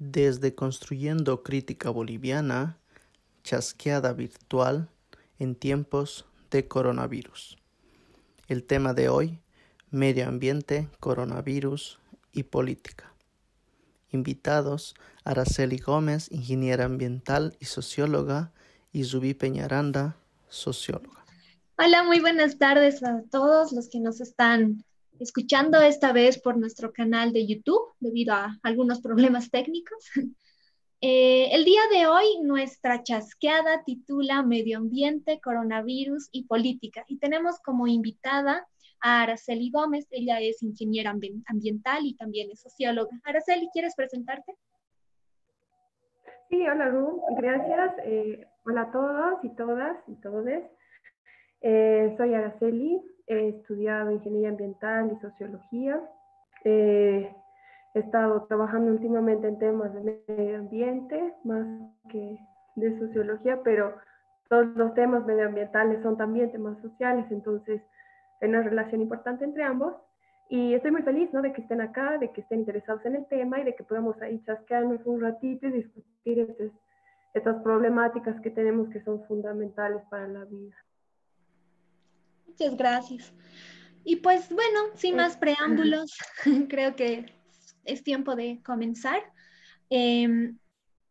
Desde Construyendo Crítica Boliviana, chasqueada virtual en tiempos de coronavirus. El tema de hoy, medio ambiente, coronavirus y política. Invitados, Araceli Gómez, ingeniera ambiental y socióloga, y Zubí Peñaranda, socióloga. Hola, muy buenas tardes a todos los que nos están escuchando esta vez por nuestro canal de YouTube debido a algunos problemas técnicos. Eh, el día de hoy nuestra chasqueada titula Medio Ambiente, Coronavirus y Política y tenemos como invitada a Araceli Gómez. Ella es ingeniera ambiental y también es socióloga. Araceli, ¿quieres presentarte? Sí, hola Ru, gracias. Eh, hola a todos y todas y todos. Eh, soy Araceli, he estudiado ingeniería ambiental y sociología. Eh, he estado trabajando últimamente en temas de medio ambiente, más que de sociología, pero todos los temas medioambientales son también temas sociales, entonces hay una relación importante entre ambos. Y estoy muy feliz ¿no? de que estén acá, de que estén interesados en el tema y de que podamos ahí chasquearnos un ratito y discutir estas, estas problemáticas que tenemos que son fundamentales para la vida. Muchas gracias. Y pues bueno, sin más preámbulos, creo que es tiempo de comenzar. Em,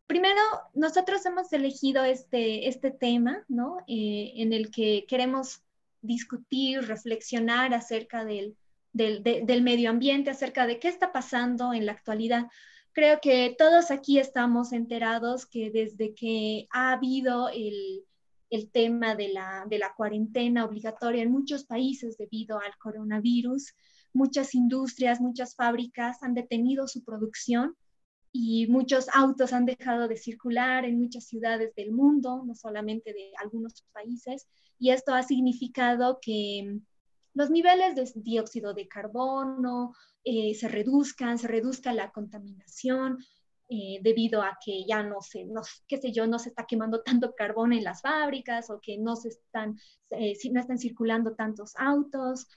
primero, nosotros hemos elegido este, este tema, ¿no? Eh, en el que queremos discutir, reflexionar acerca del, del, del medio ambiente, acerca de qué está pasando en la actualidad. Creo que todos aquí estamos enterados que desde que ha habido el, el tema de la, de la cuarentena obligatoria en muchos países debido al coronavirus. Muchas industrias, muchas fábricas han detenido su producción y muchos autos han dejado de circular en muchas ciudades del mundo, no solamente de algunos países, y esto ha significado que los niveles de dióxido de carbono eh, se reduzcan, se reduzca la contaminación, eh, debido a que ya no se, no, qué sé yo, no se está quemando tanto carbón en las fábricas o que no se están, eh, no están circulando tantos autos.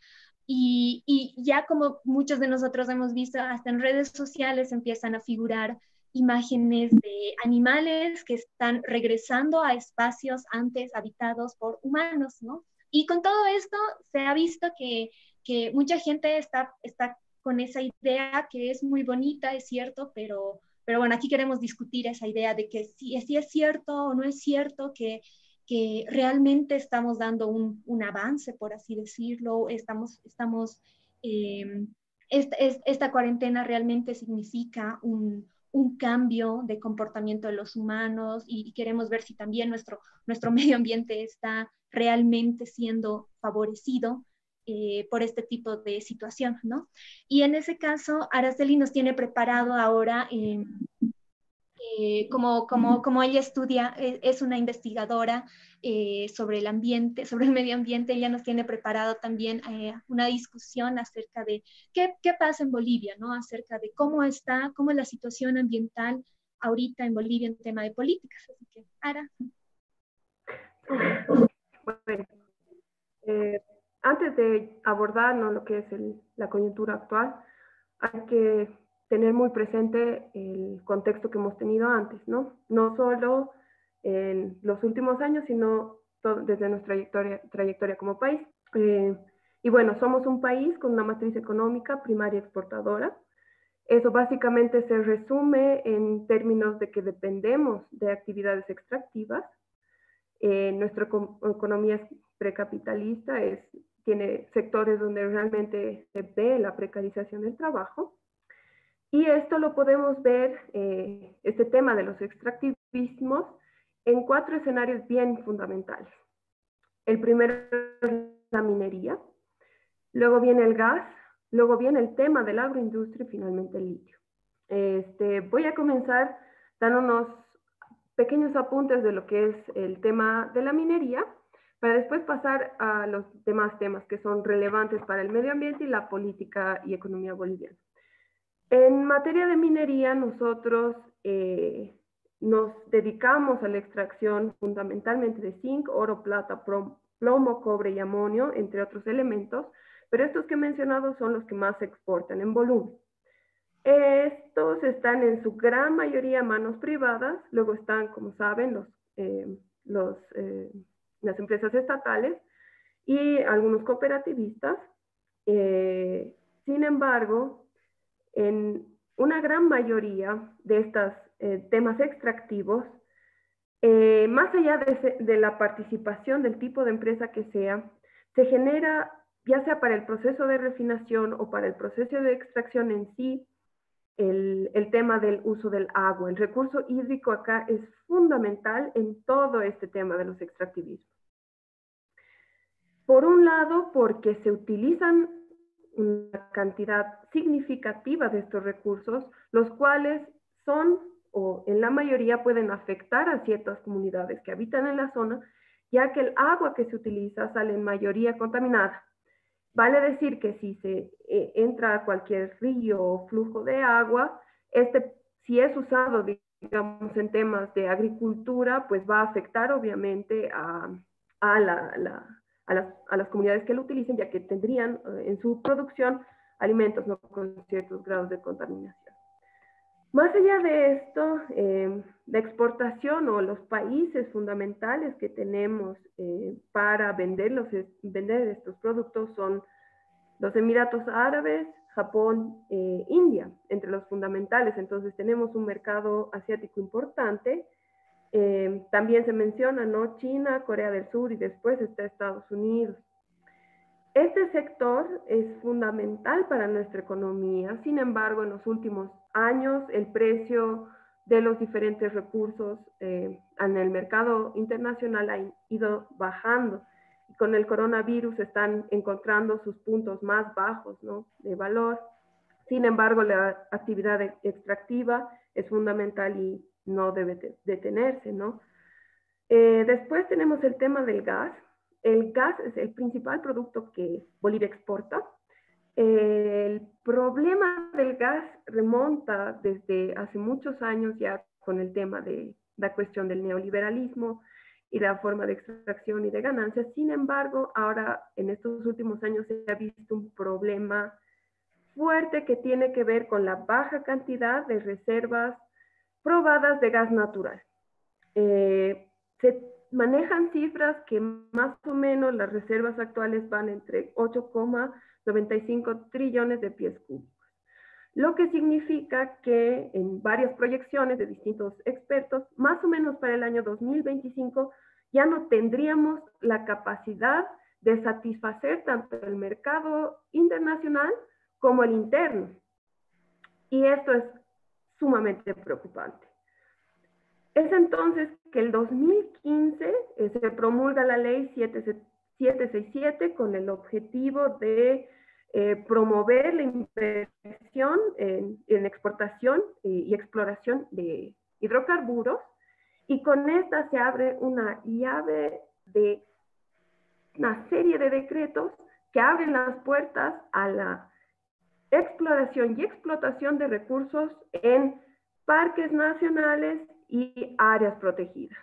Y, y, ya como muchos de nosotros hemos visto, hasta en redes sociales empiezan a figurar imágenes de animales que están regresando a espacios antes habitados por humanos, ¿no? Y con todo esto se ha visto que, que mucha gente está, está con esa idea que es muy bonita, es cierto, pero pero bueno, aquí queremos discutir esa idea de que si, si es cierto o no es cierto que, que realmente estamos dando un, un, avance, por así decirlo, estamos, estamos eh, esta, esta, cuarentena realmente significa un, un, cambio de comportamiento de los humanos y, y, queremos ver si también nuestro, nuestro medio ambiente está realmente siendo favorecido eh, por este tipo de situación, ¿no? Y en ese caso, Araceli nos tiene preparado ahora, eh, eh, como, como, como ella estudia, es una investigadora sobre el ambiente, sobre el medio ambiente, ella nos tiene preparado también una discusión acerca de qué, qué pasa en Bolivia, ¿no? Acerca de cómo está, cómo es la situación ambiental ahorita en Bolivia en tema de políticas. Así que, Ara. Bueno, eh, antes de abordar lo que es la coyuntura actual, hay que tener muy presente el contexto que hemos tenido antes, ¿no? No solo en los últimos años, sino desde nuestra trayectoria, trayectoria como país. Eh, y bueno, somos un país con una matriz económica primaria exportadora. Eso básicamente se resume en términos de que dependemos de actividades extractivas. Eh, nuestra economía precapitalista es tiene sectores donde realmente se ve la precarización del trabajo. Y esto lo podemos ver, eh, este tema de los extractivismos, en cuatro escenarios bien fundamentales. El primero es la minería, luego viene el gas, luego viene el tema de la agroindustria y finalmente el litio. Este, voy a comenzar dando unos pequeños apuntes de lo que es el tema de la minería para después pasar a los demás temas que son relevantes para el medio ambiente y la política y economía boliviana. En materia de minería, nosotros eh, nos dedicamos a la extracción fundamentalmente de zinc, oro, plata, plomo, cobre y amonio, entre otros elementos, pero estos que he mencionado son los que más se exportan en volumen. Esto recursos están en su gran mayoría manos privadas, luego están, como saben, los, eh, eh, las empresas estatales y algunos cooperativistas. Eh, sin embargo, en una gran mayoría de estos temas extractivos, más allá de, de la participación del tipo de empresa que sea, se genera, ya sea para el proceso de refinación o para el proceso de extracción en sí, el, tema del uso del agua. El recurso hídrico acá es fundamental en todo este tema de los extractivismos. Por un lado, porque se utilizan una cantidad significativa de estos recursos, los cuales son o en la mayoría pueden afectar a ciertas comunidades que habitan en la zona, ya que el agua que se utiliza sale en mayoría contaminada. Vale decir que si se eh, entra a cualquier río o flujo de agua, este, si es usado, digamos, en temas de agricultura, pues va a afectar obviamente a, a, la, a, las, a las, comunidades que lo utilicen, ya que tendrían eh, en su producción alimentos ¿no? con ciertos grados de contaminación. Más allá de esto, eh, la exportación o los países fundamentales que tenemos eh, para vender, los, vender estos productos son los Emiratos Árabes, Japón, eh, India, entre los fundamentales. Entonces tenemos un mercado asiático importante. También se menciona ¿no? China, Corea del Sur y después está Estados Unidos. Este sector es fundamental para nuestra economía, sin embargo, en los últimos años el precio de los diferentes recursos eh, en el mercado internacional ha ido bajando. Con el coronavirus están encontrando sus puntos más bajos de valor. Sin embargo, la actividad extractiva es fundamental y no debe detenerse. ¿no? Eh, después tenemos el tema del gas. El gas es el principal producto que Bolivia exporta. El problema del gas remonta desde hace muchos años ya con el tema de la cuestión del neoliberalismo y la forma de extracción y de ganancias. Sin embargo, ahora en estos últimos años se ha visto un problema fuerte que tiene que ver con la baja cantidad de reservas probadas de gas natural. Eh, se manejan cifras que más o menos las reservas actuales van entre 8,95 trillones de pies cúbicos, lo que significa que en varias proyecciones de distintos expertos, más o menos para el año 2025, ya no tendríamos la capacidad de satisfacer tanto el mercado internacional como el interno. Y esto es sumamente preocupante. Es entonces que el 2015 eh, se promulga la ley 767 con el objetivo de eh, promover la inversión en, exportación y, exploración de hidrocarburos y con esta se abre una llave de una serie de decretos que abren las puertas a la exploración y explotación de recursos en parques nacionales y áreas protegidas.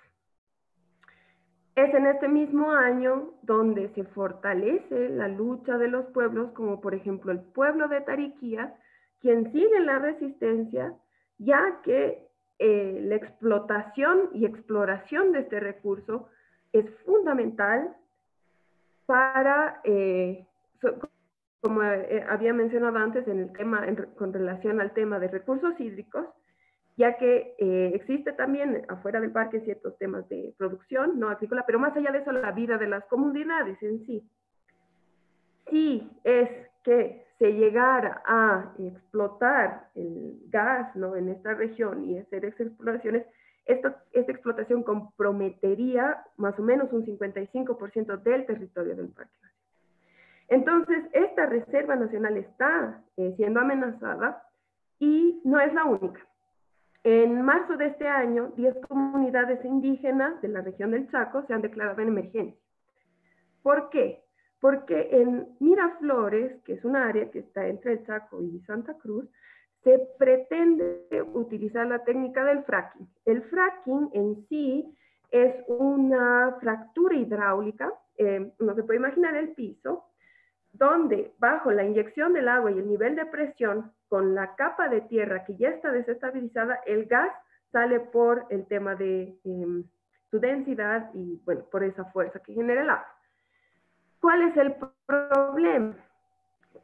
Es en este mismo año donde se fortalece la lucha de los pueblos, como por ejemplo el pueblo de Tariquía, quien sigue la resistencia, ya que eh, la explotación y exploración de este recurso es fundamental para, eh, como eh, había mencionado antes en el tema, con relación al tema de recursos hídricos, ya que eh, existe también afuera del parque ciertos temas de producción no agrícola, pero más allá de eso, la vida de las comunidades en sí. Si es que se llegara a explotar el gas ¿no? en esta región y hacer exploraciones, esta explotación comprometería más o menos un 55% del territorio del parque. Entonces, esta reserva nacional está eh, siendo amenazada y no es la única. En marzo de este año, 10 comunidades indígenas de la región del Chaco se han declarado en emergencia. ¿Por qué? Porque en Miraflores, que es un área que está entre el Chaco y Santa Cruz, se pretende utilizar la técnica del fracking. El fracking en sí es una fractura hidráulica, eh, no se puede imaginar el piso, donde bajo la inyección del agua y el nivel de presión, con la capa de tierra que ya está desestabilizada, el gas sale por el tema de em, su densidad y, bueno, por esa fuerza que genera el agua. ¿Cuál es el problema?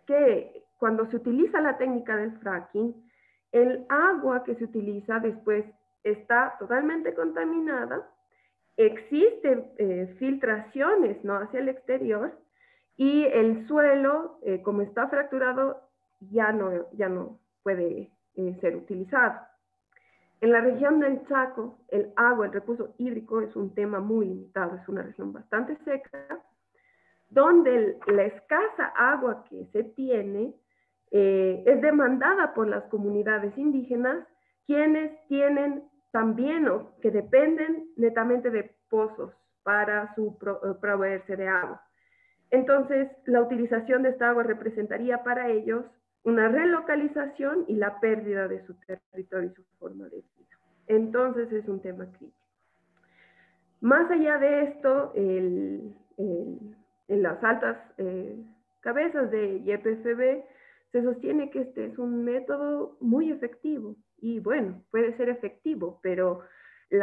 Que cuando se utiliza la técnica del fracking, el agua que se utiliza después está totalmente contaminada, existen eh, filtraciones ¿no? hacia el exterior y el suelo, eh, como está fracturado, ya no, ya no puede eh, ser utilizado. En la región del Chaco, el agua, el recurso hídrico es un tema muy limitado, es una región bastante seca, donde la escasa agua que se tiene eh, es demandada por las comunidades indígenas, quienes tienen también o que dependen netamente de pozos para su proveerse de agua. Entonces, la utilización de esta agua representaría para ellos una relocalización y la pérdida de su territorio y su forma de vida. Entonces, es un tema crítico. Más allá de esto, en las altas eh, cabezas de YPFB se sostiene que este es un método muy efectivo. Y bueno, puede ser efectivo, pero eh,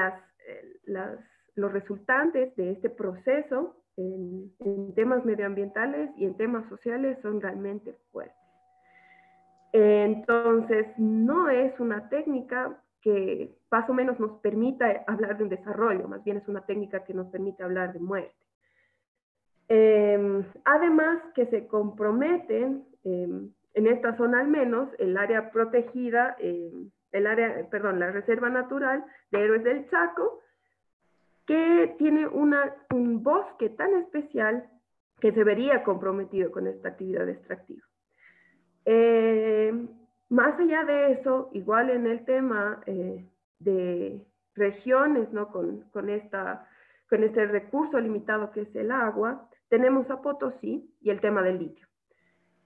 los resultantes de este proceso en, temas medioambientales y en temas sociales son realmente fuertes. Entonces, no es una técnica que más o menos nos permita hablar de un desarrollo, más bien es una técnica que nos permite hablar de muerte. Em, además que se comprometen, em, en esta zona al menos, el área protegida, em, el área, perdón, la Reserva Natural de Héroes del Chaco, que tiene una, un bosque tan especial que se vería comprometido con esta actividad extractiva. Eh, más allá de eso, igual en el tema eh, de regiones, ¿no? Con, con, esta, con este recurso limitado que es el agua, tenemos a Potosí y el tema del litio.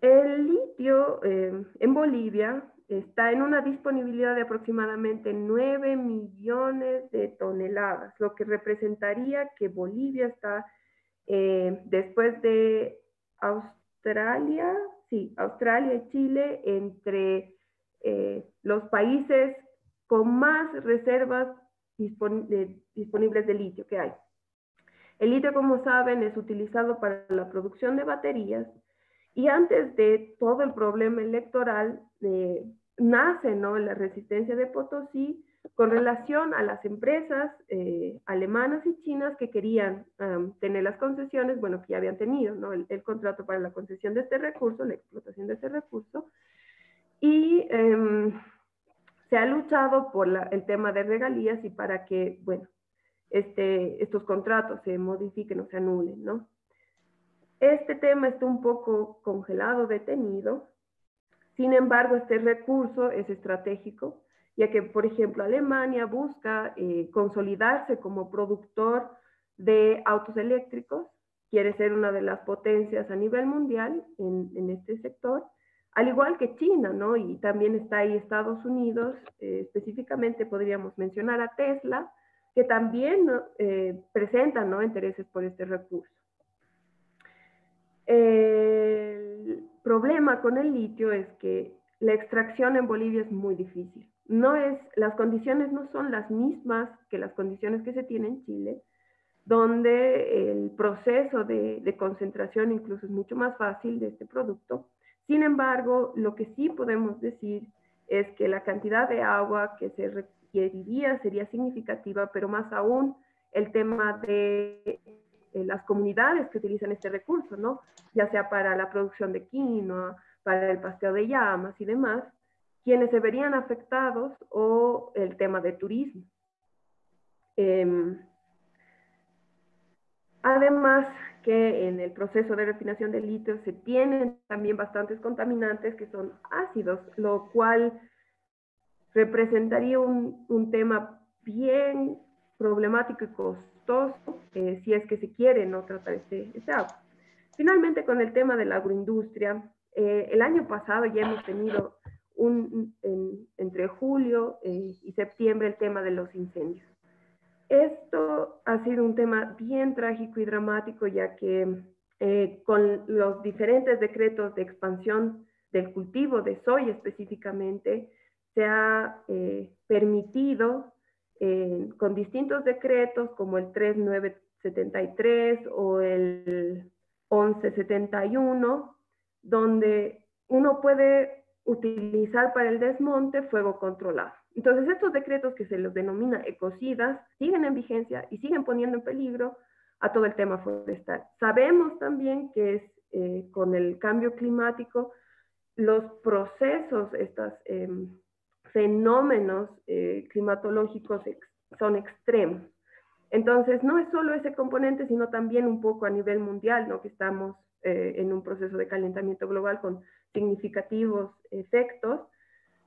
El litio eh, en Bolivia está en una disponibilidad de aproximadamente 9 millones de toneladas, lo que representaría que Bolivia está eh, después de Australia, sí, Australia y Chile, entre eh, los países con más reservas disponibles de litio que hay. El litio, como saben, es utilizado para la producción de baterías y antes de todo el problema electoral, eh, nace ¿no? la resistencia de Potosí con relación a las empresas eh, alemanas y chinas que querían tener las concesiones, bueno, que ya habían tenido ¿no? el, contrato para la concesión de este recurso, la explotación de este recurso, y em, se ha luchado por el tema de regalías y para que, bueno, este, estos contratos se modifiquen o se anulen, ¿no? Este tema está un poco congelado, detenido. Sin embargo, este recurso es estratégico, ya que, por ejemplo, Alemania busca eh, consolidarse como productor de autos eléctricos, quiere ser una de las potencias a nivel mundial en, este sector, al igual que China, ¿no? Y también está ahí Estados Unidos, eh, específicamente podríamos mencionar a Tesla, que también eh, presentan ¿no? intereses por este recurso. El problema con el litio es que la extracción en Bolivia es muy difícil. No es, las condiciones no son las mismas que las condiciones que se tienen en Chile, donde el proceso de, concentración incluso es mucho más fácil de este producto. Sin embargo, lo que sí podemos decir es que la cantidad de agua que se requeriría sería significativa, pero más aún el tema de las comunidades que utilizan este recurso, ¿no? Ya sea para la producción de quinoa, para el pasteo de llamas y demás, quienes se verían afectados o el tema de turismo. Em, además que en el proceso de refinación de litio se tienen también bastantes contaminantes que son ácidos, lo cual representaría un, un tema bien problemático y costoso eh, si es que se quiere no tratar este, este agua. Finalmente, con el tema de la agroindustria, eh, el año pasado ya hemos tenido un, entre julio eh, y septiembre el tema de los incendios. Esto ha sido un tema bien trágico y dramático, ya que eh, con los diferentes decretos de expansión del cultivo de soya específicamente, se ha eh, con distintos decretos como el 3973 o el 1171, donde uno puede utilizar para el desmonte fuego controlado. Entonces, estos decretos que se los denomina ecocidas siguen en vigencia y siguen poniendo en peligro a todo el tema forestal. Sabemos también que es, eh, con el cambio climático, los procesos, estos em, fenómenos eh, climatológicos son extremos. Entonces, no es solo ese componente, sino también un poco a nivel mundial, ¿no? que estamos eh, en un proceso de calentamiento global con significativos efectos.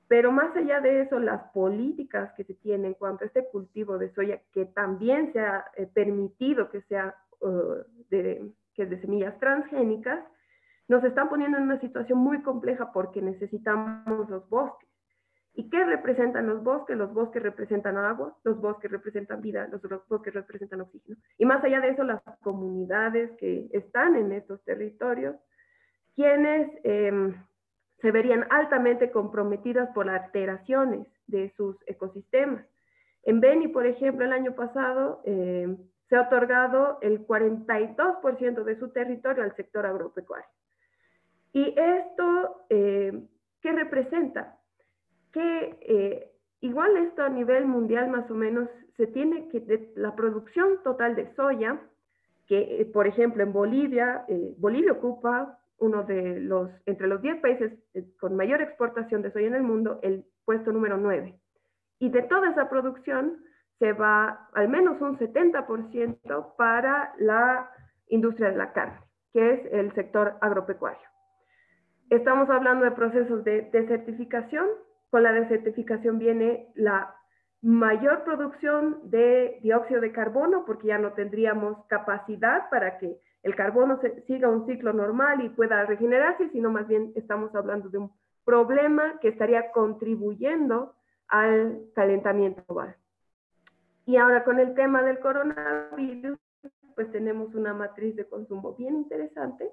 Pero más allá de eso, las políticas que se tienen en cuanto a este cultivo de soya, que también se ha eh, permitido que sea uh, de, que es de semillas transgénicas, nos están poniendo en una situación muy compleja porque necesitamos los bosques. ¿Y qué representan los bosques? Los bosques representan agua, los bosques representan vida, los bosques representan oxígeno. Y más allá de eso, las comunidades que están en estos territorios, quienes em, se verían altamente comprometidas por alteraciones de sus ecosistemas. En Beni, por ejemplo, el año pasado eh, se ha otorgado el 42% de su territorio al sector agropecuario. Y esto, eh, ¿qué representa? Que eh, igual esto a nivel mundial más o menos se tiene que, la producción total de soya, que por ejemplo en Bolivia, Bolivia ocupa uno de los, entre los 10 países eh, con mayor exportación de soya en el mundo, el puesto número 9. Y de toda esa producción se va al menos un 70% para la industria de la carne, que es el sector agropecuario. Estamos hablando de procesos de desertificación. Con la desertificación viene la mayor producción de dióxido de carbono, porque ya no tendríamos capacidad para que el carbono siga un ciclo normal y pueda regenerarse, sino más bien estamos hablando de un problema que estaría contribuyendo al calentamiento global. Y ahora con el tema del coronavirus, pues tenemos una matriz de consumo bien interesante,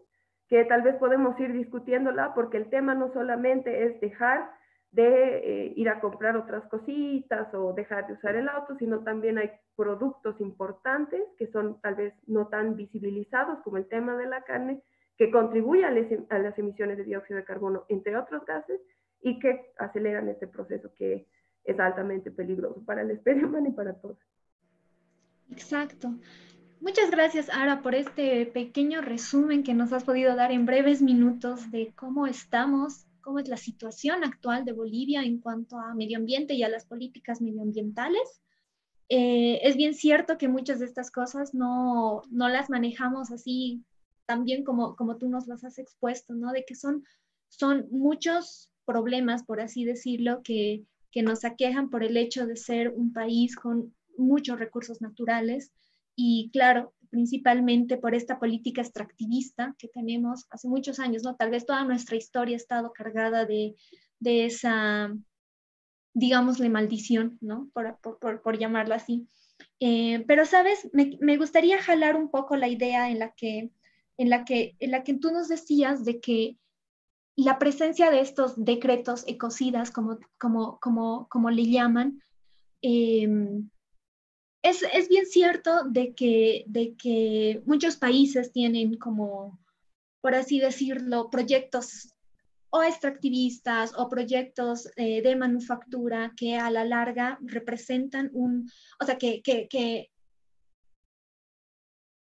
que tal vez podemos ir discutiéndola porque el tema no solamente es dejar de eh, ir a comprar otras cositas o dejar de usar el auto, sino también hay productos importantes que son tal vez no tan visibilizados como el tema de la carne, que contribuyen a, las emisiones de dióxido de carbono, entre otros gases, y que aceleran este proceso que es altamente peligroso para la especie humana y para todos. Exacto. Muchas gracias, Ara, por este pequeño resumen que nos has podido dar en breves minutos de cómo estamos cómo es la situación actual de Bolivia en cuanto a medio ambiente y a las políticas medioambientales. Eh, es bien cierto que muchas de estas cosas no, no las manejamos así tan bien como, como tú nos las has expuesto, ¿no? De que son, son muchos problemas, por así decirlo, que, que nos aquejan por el hecho de ser un país con muchos recursos naturales y claro, principalmente por esta política extractivista que tenemos hace muchos años, ¿no? Tal vez toda nuestra historia ha estado cargada de, de esa, digámosle, maldición, ¿no? Por, por, por llamarlo así. Eh, pero, ¿sabes? Me, me, gustaría jalar un poco la idea en la, que, en, la que, en la que tú nos decías de que la presencia de estos decretos ecocidas, como, como, como, como le llaman, eh, es, bien cierto de que, de que muchos países tienen como, por así decirlo, proyectos o extractivistas o proyectos eh, de manufactura que a la larga representan un, o sea, que, que,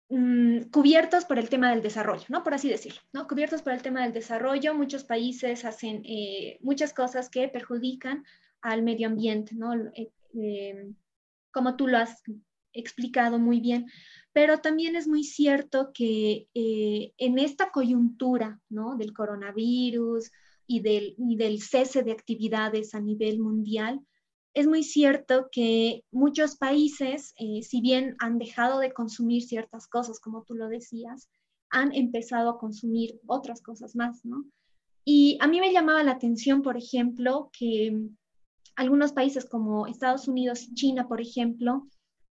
mm, cubiertos por el tema del desarrollo, ¿no? Por así decirlo, ¿no? Cubiertos por el tema del desarrollo, muchos países hacen eh, muchas cosas que perjudican al medio ambiente, ¿no? Eh, como tú lo has explicado muy bien, pero también es muy cierto que eh, en esta coyuntura ¿no? del coronavirus y del, del cese de actividades a nivel mundial, es muy cierto que muchos países, eh, si bien han dejado de consumir ciertas cosas, como tú lo decías, han empezado a consumir otras cosas más, ¿no? Y a mí me llamaba la atención, por ejemplo, que algunos países como Estados Unidos y China, por ejemplo,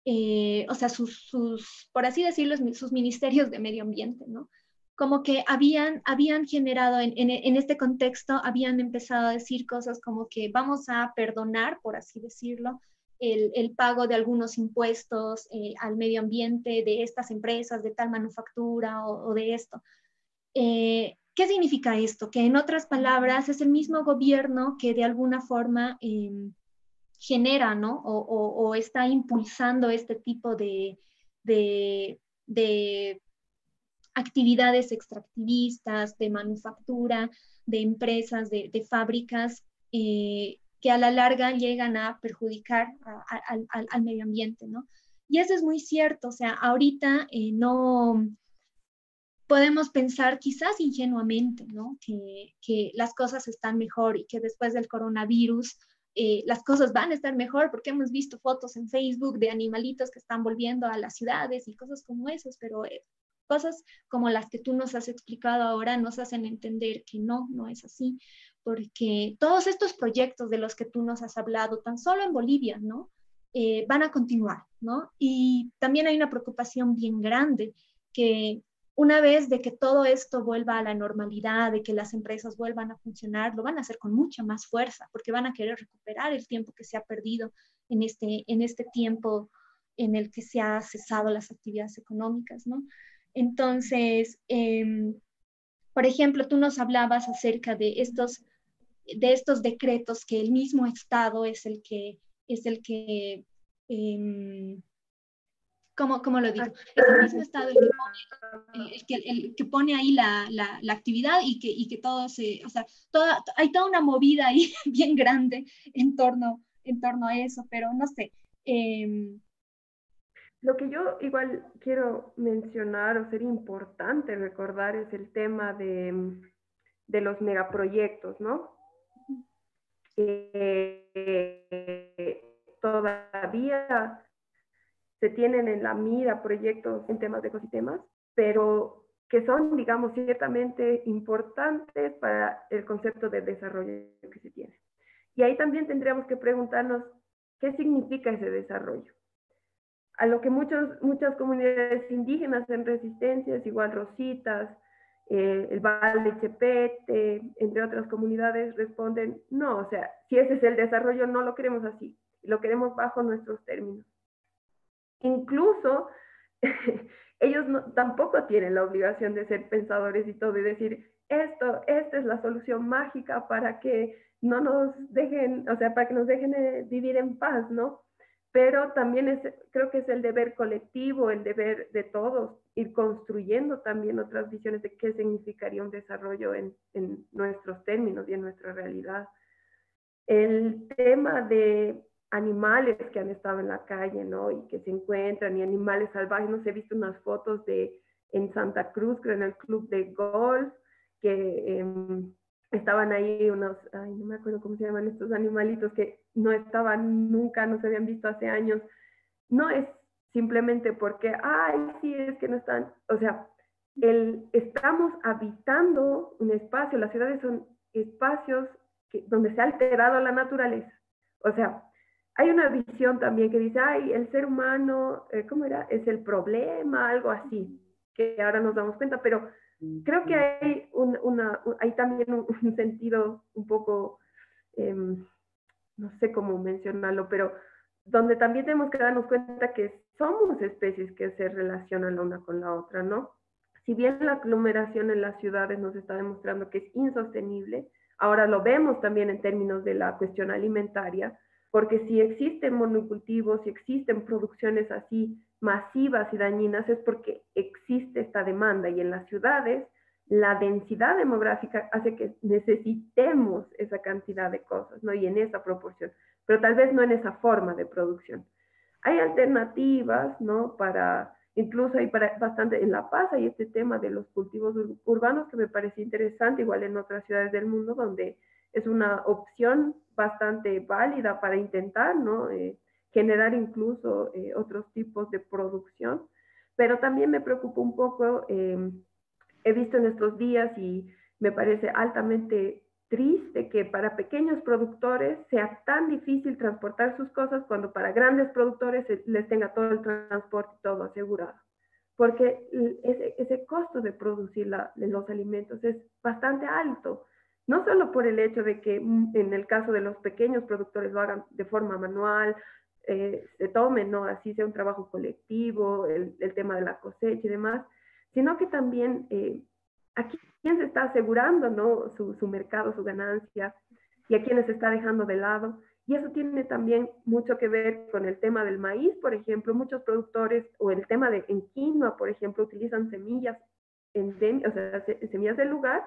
eh, o sea, sus, sus, por así decirlo, sus ministerios de medio ambiente, ¿no? como que habían, habían generado en, en, este contexto, habían empezado a decir cosas como que vamos a perdonar, por así decirlo, el, el pago de algunos impuestos eh, al medio ambiente de estas empresas, de tal manufactura o, de esto. Eh, ¿Qué significa esto? Que en otras palabras es el mismo gobierno que de alguna forma em, genera, ¿no? O, está impulsando este tipo de actividades extractivistas, de manufactura, de empresas, de, fábricas eh, que a la larga llegan a perjudicar al medio ambiente, ¿no? Y eso es muy cierto, o sea, ahorita eh, no podemos pensar quizás ingenuamente, ¿no? Que, que, las cosas están mejor y que después del coronavirus eh, las cosas van a estar mejor porque hemos visto fotos en Facebook de animalitos que están volviendo a las ciudades y cosas como esas, pero Cosas como las que tú nos has explicado ahora nos hacen entender que no, no es así, porque todos estos proyectos de los que tú nos has hablado, tan solo en Bolivia, ¿no? Eh, van a continuar, ¿no? Y también hay una preocupación bien grande que una vez de que todo esto vuelva a la normalidad, de que las empresas vuelvan a funcionar, lo van a hacer con mucha más fuerza, porque van a querer recuperar el tiempo que se ha perdido en este, en este tiempo en el que se han cesado las actividades económicas, ¿no? Entonces, em, por ejemplo, tú nos hablabas acerca de estos, de estos decretos que el mismo Estado es el que, es el que, em, ¿cómo, lo digo? Es el mismo Estado el que pone, el, que, pone ahí la, la, actividad y que, y que todo se, o sea, toda, hay toda una movida ahí bien grande en torno, en torno a eso, pero no sé. Eh, lo que yo igual quiero mencionar o ser importante recordar es el tema de, de los megaproyectos, ¿no? todavía se tienen en la mira proyectos en temas de ecosistemas, pero que son, digamos, ciertamente importantes para el concepto de desarrollo que se tiene. Y ahí también tendríamos que preguntarnos qué significa ese desarrollo a lo que muchos, muchas comunidades indígenas en resistencias, igual Rositas, eh, el Valle Chepete, entre otras comunidades, responden, no, o sea, si ese es el desarrollo, no lo queremos así, lo queremos bajo nuestros términos. Incluso ellos tampoco tienen la obligación de ser pensadores y todo y decir, esto, esta es la solución mágica para que no nos dejen, o sea, para que nos dejen eh, vivir en paz, ¿no? pero también es, creo que es el deber colectivo, el deber de todos, ir construyendo también otras visiones de qué significaría un desarrollo en, en nuestros términos y en nuestra realidad. El tema de animales que han estado en la calle, ¿no? Y que se encuentran, y animales salvajes, no sé, he visto unas fotos de en Santa Cruz, creo en el club de golf, que em, estaban ahí unos, ay, no me acuerdo cómo se llaman estos animalitos que no estaban nunca, no se habían visto hace años. No es simplemente porque, ay, sí, es que no están, o sea, el, estamos habitando un espacio, las ciudades son espacios que, donde se ha alterado la naturaleza. O sea, hay una visión también que dice, ay, el ser humano, eh, ¿cómo era? Es el problema, algo así, que ahora nos damos cuenta, pero Creo que hay, una, hay también un, sentido un poco, em, no sé cómo mencionarlo, pero donde también tenemos que darnos cuenta que somos especies que se relacionan la una con la otra, ¿no? Si bien la aglomeración en las ciudades nos está demostrando que es insostenible, ahora lo vemos también en términos de la cuestión alimentaria, porque si existen monocultivos, si existen producciones así masivas y dañinas es porque existe esta demanda y en las ciudades la densidad demográfica hace que necesitemos esa cantidad de cosas, ¿no? Y en esa proporción, pero tal vez no en esa forma de producción. Hay alternativas, ¿no? Para, incluso hay para, bastante, en La Paz hay este tema de los cultivos urbanos que me parece interesante, igual en otras ciudades del mundo, donde es una opción bastante válida para intentar, ¿no? Eh, generar incluso eh, otros tipos de producción. Pero también me preocupa un poco, em, he visto en estos días y me parece altamente triste que para pequeños productores sea tan difícil transportar sus cosas cuando para grandes productores les tenga todo el transporte todo asegurado. porque ese, ese costo de producir los alimentos es bastante alto, no solo por el hecho de que mm, en el caso de los pequeños productores lo hagan de forma manual, eh, se tomen, ¿no? Así sea un trabajo colectivo, el, el, tema de la cosecha y demás, sino que también eh, a quién se está asegurando, ¿no? Su, su mercado, su ganancia, y a quiénes se está dejando de lado. Y eso tiene también mucho que ver con el tema del maíz, por ejemplo, muchos productores, o el tema de en quinoa, por ejemplo, utilizan semillas, en, o sea, semillas del lugar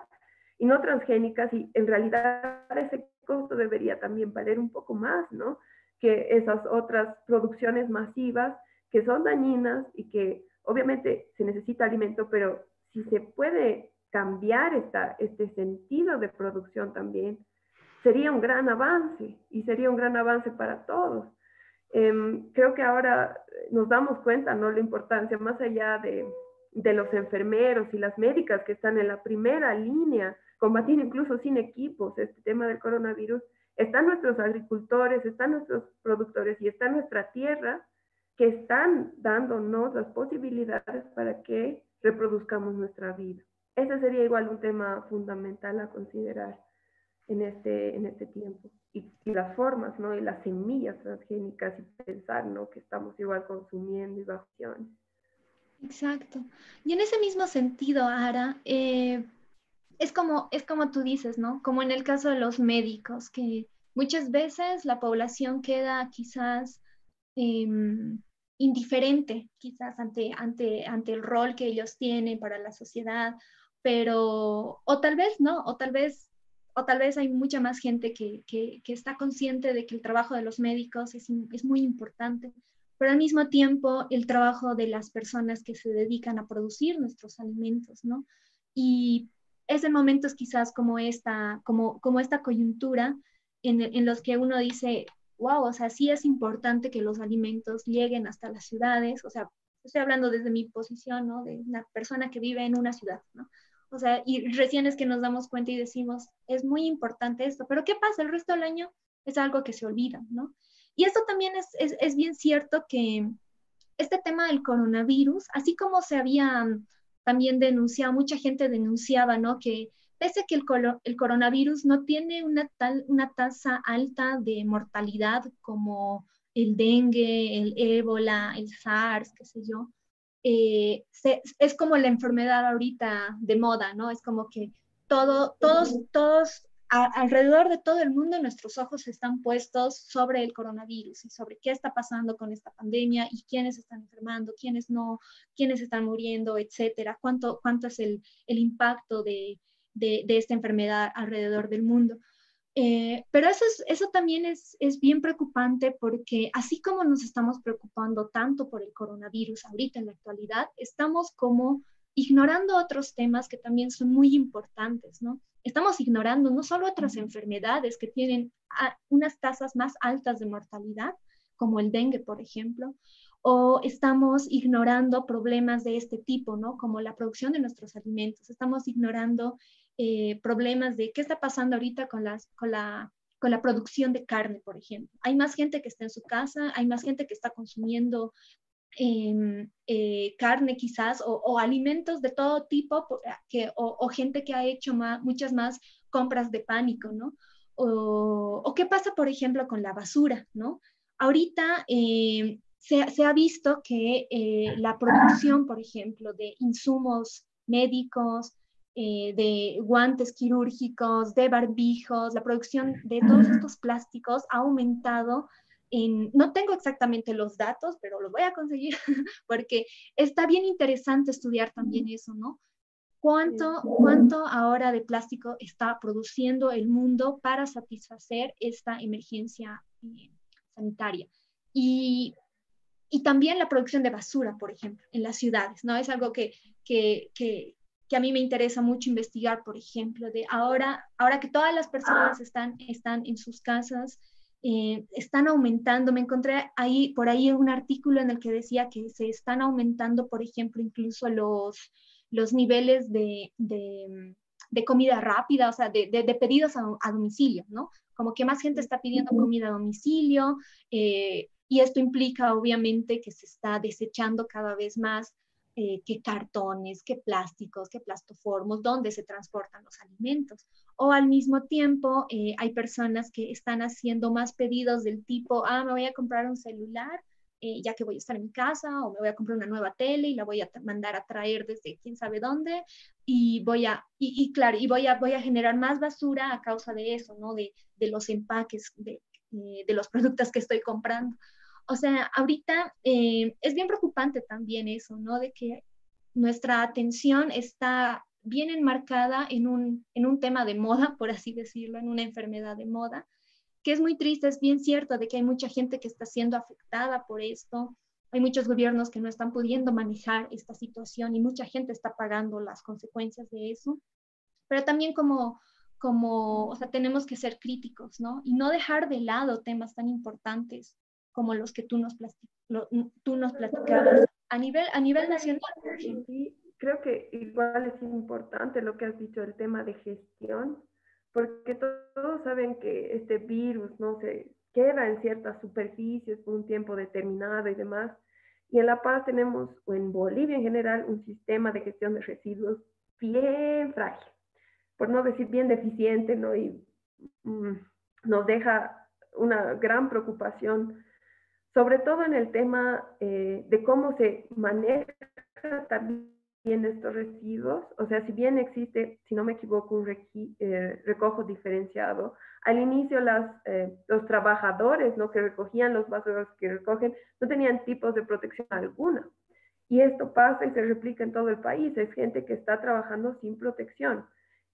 y no transgénicas, y en realidad ese costo debería también valer un poco más, ¿no? Que esas otras producciones masivas que son dañinas y que obviamente se necesita alimento, pero si se puede cambiar esta, este sentido de producción también, sería un gran avance y sería un gran avance para todos. Em, creo que ahora nos damos cuenta, ¿no? La importancia más allá de, de, los enfermeros y las médicas que están en la primera línea, combatiendo incluso sin equipos este tema del coronavirus, están nuestros agricultores, están nuestros productores y está nuestra tierra que están dándonos las posibilidades para que reproduzcamos nuestra vida. Ese sería igual un tema fundamental a considerar en este, en este tiempo. Y, las formas, ¿no? Y las semillas transgénicas y pensar, ¿no? Que estamos igual consumiendo y bajo Exacto. Y en ese mismo sentido, Ara, eh, es, como, es como tú dices, ¿no? Como en el caso de los médicos, que muchas veces la población queda quizás em, indiferente, quizás ante, ante, ante el rol que ellos tienen para la sociedad, pero, o tal vez no, o tal vez o tal vez hay mucha más gente que, está consciente de que el trabajo de los médicos es, muy importante, pero al mismo tiempo el trabajo de las personas que se dedican a producir nuestros alimentos, ¿no? Y es en momentos quizás como esta, como, como esta coyuntura en, en los que uno dice, wow, o sea, sí es importante que los alimentos lleguen hasta las ciudades, o sea, estoy hablando desde mi posición, ¿no? De una persona que vive en una ciudad, ¿no? O sea, y recién es que nos damos cuenta y decimos, es muy importante esto, pero ¿qué pasa? El resto del año es algo que se olvida, ¿no? Y esto también es, es, es bien cierto que este tema del coronavirus, así como se había también denunciado, mucha gente denunciaba, ¿no? Que pese a que el, el coronavirus no tiene una, tal, una tasa alta de mortalidad como el dengue, el ébola, el SARS, qué sé yo, eh, es como la enfermedad ahorita de moda, ¿no? Es como que todo, todos, todos, alrededor de todo el mundo, nuestros ojos están puestos sobre el coronavirus y sobre qué está pasando con esta pandemia y quiénes están enfermando, quiénes no, quiénes están muriendo, etcétera, cuánto, cuánto es el, el impacto de, de, esta enfermedad alrededor del mundo. Eh, pero eso, es, eso también es, es, bien preocupante porque así como nos estamos preocupando tanto por el coronavirus ahorita en la actualidad, estamos como ignorando otros temas que también son muy importantes, ¿no? Estamos ignorando no solo otras enfermedades que tienen unas tasas más altas de mortalidad, como el dengue, por ejemplo, o estamos ignorando problemas de este tipo, ¿no? Como la producción de nuestros alimentos, estamos ignorando eh, problemas de qué está pasando ahorita con, las, con, la, con la producción de carne, por ejemplo. Hay más gente que está en su casa, hay más gente que está consumiendo em, eh, carne quizás o, alimentos de todo tipo que, o, gente que ha hecho muchas más compras de pánico, ¿no? O, qué pasa, por ejemplo, con la basura, ¿no? Ahorita em, se, se, ha visto que eh, la producción, por ejemplo, de insumos médicos, eh, de guantes quirúrgicos, de barbijos, la producción de todos estos plásticos ha aumentado. En, no tengo exactamente los datos, pero los voy a conseguir porque está bien interesante estudiar también eso, ¿no? ¿Cuánto, ¿Cuánto ahora de plástico está produciendo el mundo para satisfacer esta emergencia eh, sanitaria? Y, y, también la producción de basura, por ejemplo, en las ciudades, ¿no? Es algo que, que, que, que a mí me interesa mucho investigar, por ejemplo, de ahora, ahora que todas las personas están, están en sus casas, eh, están aumentando. Me encontré ahí, por ahí un artículo en el que decía que se están aumentando, por ejemplo, incluso los, los niveles de, de, de comida rápida, o sea, de, de pedidos a, domicilio, ¿no? Como que más gente está pidiendo comida a domicilio eh, y esto implica obviamente que se está desechando cada vez más eh, qué cartones, qué plásticos, qué plastoformos, dónde se transportan los alimentos. O al mismo tiempo, eh, hay personas que están haciendo más pedidos del tipo, ah, me voy a comprar un celular, eh, ya que voy a estar en casa, o me voy a comprar una nueva tele y la voy a mandar a traer desde quién sabe dónde, y voy a, y, claro, y voy a, voy a generar más basura a causa de eso, ¿no? De, de los empaques, de, de los productos que estoy comprando. O sea, ahorita eh, es bien preocupante también eso, ¿no? De que nuestra atención está bien enmarcada en un, en un tema de moda, por así decirlo, en una enfermedad de moda, que es muy triste, es bien cierto de que hay mucha gente que está siendo afectada por esto, hay muchos gobiernos que no están pudiendo manejar esta situación y mucha gente está pagando las consecuencias de eso, pero también como, como, o sea, tenemos que ser críticos, ¿no? Y no dejar de lado temas tan importantes como los que tú nos, tú nos platicabas a nivel, a nivel nacional. Sí, creo que igual es importante lo que has dicho, el tema de gestión, porque todos saben que este virus no se queda en ciertas superficies por un tiempo determinado y demás. Y en La Paz tenemos, o en Bolivia en general, un sistema de gestión de residuos bien frágil, por no decir bien deficiente, ¿no? Y mm, nos deja una gran preocupación sobre todo en el tema eh, de cómo se maneja también estos residuos. O sea, si bien existe, si no me equivoco, un eh, recojo diferenciado, al inicio las, eh, los trabajadores ¿no? que recogían los basuros que recogen no tenían tipos de protección alguna. Y esto pasa y se replica en todo el país. Es gente que está trabajando sin protección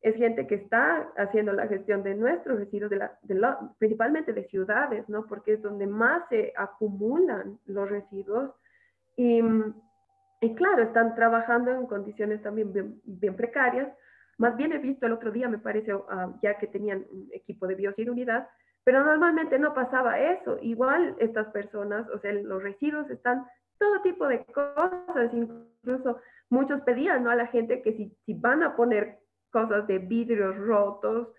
es gente que está haciendo la gestión de nuestros residuos, de principalmente de ciudades, ¿no? Porque es donde más se acumulan los residuos. Y, claro, están trabajando en condiciones también bien, precarias. Más bien he visto el otro día, me parece, ah, ya que tenían un equipo de bioseguridad, pero normalmente no pasaba eso. Igual estas personas, o sea, los residuos están todo tipo de cosas, incluso muchos pedían ¿no? a la gente que si, si van a poner cosas de vidrios rotos,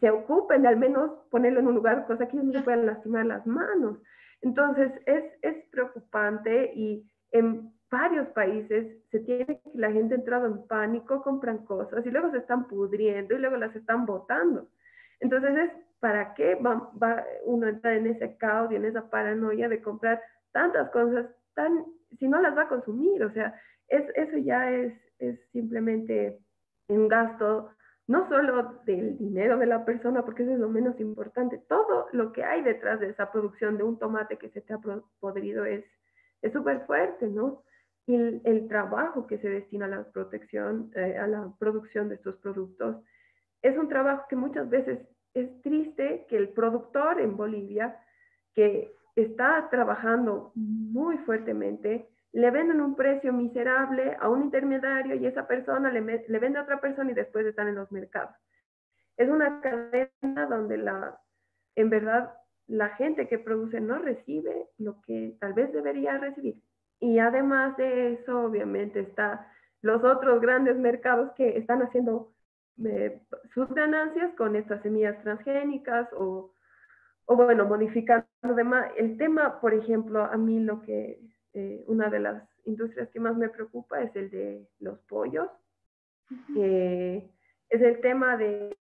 se ocupen de al menos ponerlo en un lugar, cosa que no se puedan lastimar las manos. Entonces, es, es preocupante y en varios países se tiene que la gente ha entrado en pánico, compran cosas y luego se están pudriendo y luego las están botando. Entonces, es para qué va, va uno entrar en ese caos y en esa paranoia de comprar tantas cosas tan, si no las va a consumir, o sea, es, eso ya es, es simplemente un gasto no solo del dinero de la persona, porque eso es lo menos importante, todo lo que hay detrás de esa producción de un tomate que se te ha podrido es súper fuerte, ¿no? Y el, trabajo que se destina a la protección, eh, a la producción de estos productos, es un trabajo que muchas veces es triste que el productor en Bolivia, que está trabajando muy fuertemente, le venden un precio miserable a un intermediario y esa persona le, vende a otra persona y después están en los mercados. Es una cadena donde la, en verdad la gente que produce no recibe lo que tal vez debería recibir. Y además de eso, obviamente, está los otros grandes mercados que están haciendo eh, sus ganancias con estas semillas transgénicas o, o bueno, modificando demás. El tema, por ejemplo, a mí lo que eh, una de las industrias que más me preocupa es el de los pollos. es el tema de,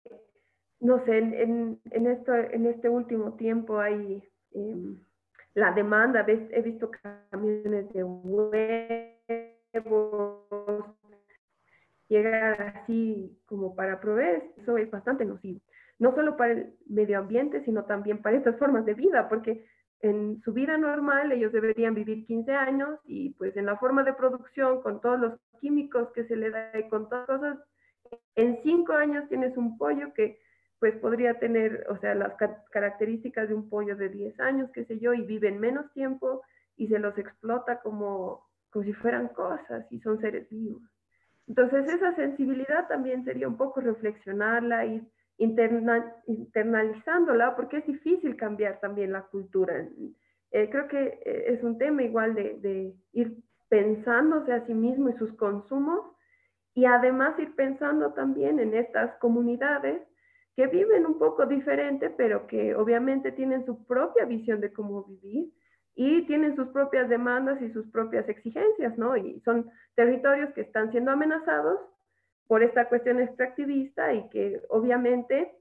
no sé, en, en, esto, en este último tiempo hay em, la demanda, he visto camiones de huevos llegar así como para proveer, eso es bastante nocivo. No solo para el medio ambiente, sino también para estas formas de vida, porque en su vida normal ellos deberían vivir 15 años y pues en la forma de producción, con todos los químicos que se le da y con todas cosas, en 5 años tienes un pollo que pues podría tener, o sea, las características de un pollo de 10 años, qué sé yo, y viven menos tiempo y se los explota como, como si fueran cosas y son seres vivos. Entonces esa sensibilidad también sería un poco reflexionarla y internalizándola, porque es difícil cambiar también la cultura. Eh, creo que eh, es un tema igual de, de, ir pensándose a sí mismo y sus consumos y además ir pensando también en estas comunidades que viven un poco diferente, pero que obviamente tienen su propia visión de cómo vivir y tienen sus propias demandas y sus propias exigencias, ¿no? Y son territorios que están siendo amenazados por esta cuestión extractivista y que obviamente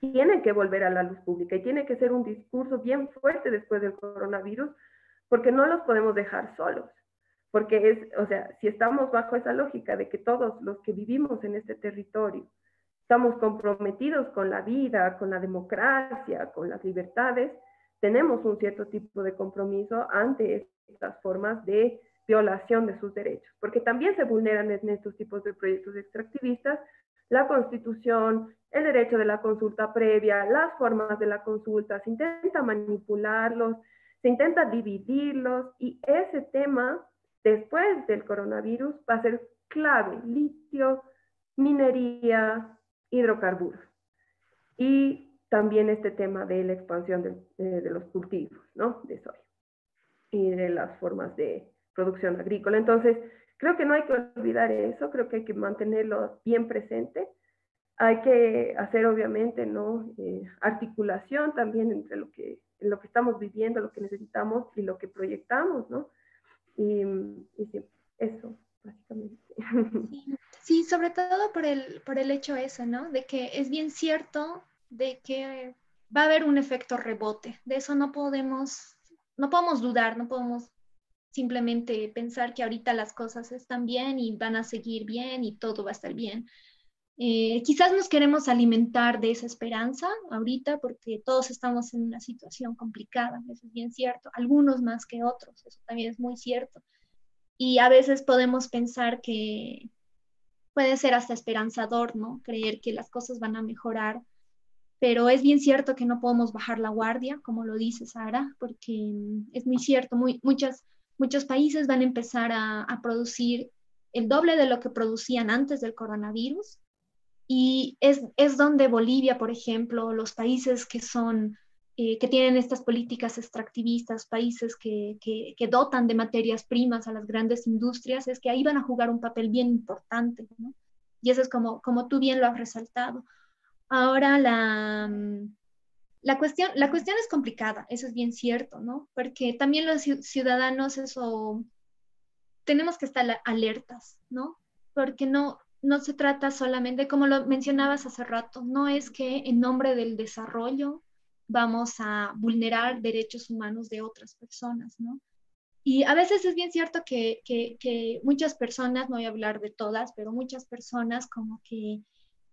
tienen que volver a la luz pública y tiene que ser un discurso bien fuerte después del coronavirus, porque no los podemos dejar solos. Porque es, o sea, si estamos bajo esa lógica de que todos los que vivimos en este territorio estamos comprometidos con la vida, con la democracia, con las libertades, tenemos un cierto tipo de compromiso ante estas formas de violación de sus derechos, porque también se vulneran en estos tipos de proyectos extractivistas la constitución, el derecho de la consulta previa, las formas de la consulta, se intenta manipularlos, se intenta dividirlos y ese tema después del coronavirus va a ser clave, litio, minería, hidrocarburos. Y también este tema de la expansión de, los cultivos, ¿no? De soya y de las formas de producción agrícola. Entonces, creo que no hay que olvidar eso, creo que hay que mantenerlo bien presente. Hay que hacer, obviamente, ¿no? Eh, articulación también entre lo que, lo que estamos viviendo, lo que necesitamos y lo que proyectamos, ¿no? Y, sí, eso, básicamente. Sí, sobre todo por el, por el hecho ese, ¿no? De que es bien cierto de que va a haber un efecto rebote. De eso no podemos, no podemos dudar, no podemos simplemente pensar que ahorita las cosas están bien y van a seguir bien y todo va a estar bien. Eh, quizás nos queremos alimentar de esa esperanza ahorita porque todos estamos en una situación complicada, eso es bien cierto, algunos más que otros, eso también es muy cierto. Y a veces podemos pensar que puede ser hasta esperanzador, ¿no? Creer que las cosas van a mejorar, pero es bien cierto que no podemos bajar la guardia, como lo dice Sara, porque es muy cierto, muchas, muchos países van a empezar a, a producir el doble de lo que producían antes del coronavirus y es, es donde Bolivia, por ejemplo, los países que son eh, que tienen estas políticas extractivistas, países que, que, dotan de materias primas a las grandes industrias, es que ahí van a jugar un papel bien importante, ¿no? Y eso es como, como tú bien lo has resaltado. Ahora la, la, cuestión, la cuestión es complicada, eso es bien cierto, ¿no? Porque también los ciudadanos, eso, tenemos que estar alertas, ¿no? Porque no, no se trata solamente, como lo mencionabas hace rato, no es que en nombre del desarrollo vamos a vulnerar derechos humanos de otras personas, ¿no? Y a veces es bien cierto que, que, muchas personas, no voy a hablar de todas, pero muchas personas como que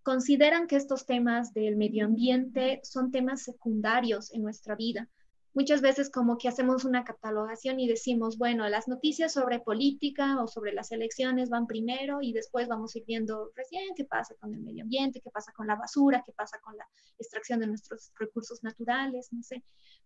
consideran que estos temas del medio ambiente son temas secundarios en nuestra vida muchas veces como que hacemos una catalogación y decimos, bueno, las noticias sobre política o sobre las elecciones van primero y después vamos a ir viendo recién qué pasa con el medio ambiente, qué pasa con la basura, qué pasa con la extracción de nuestros recursos naturales, no sé.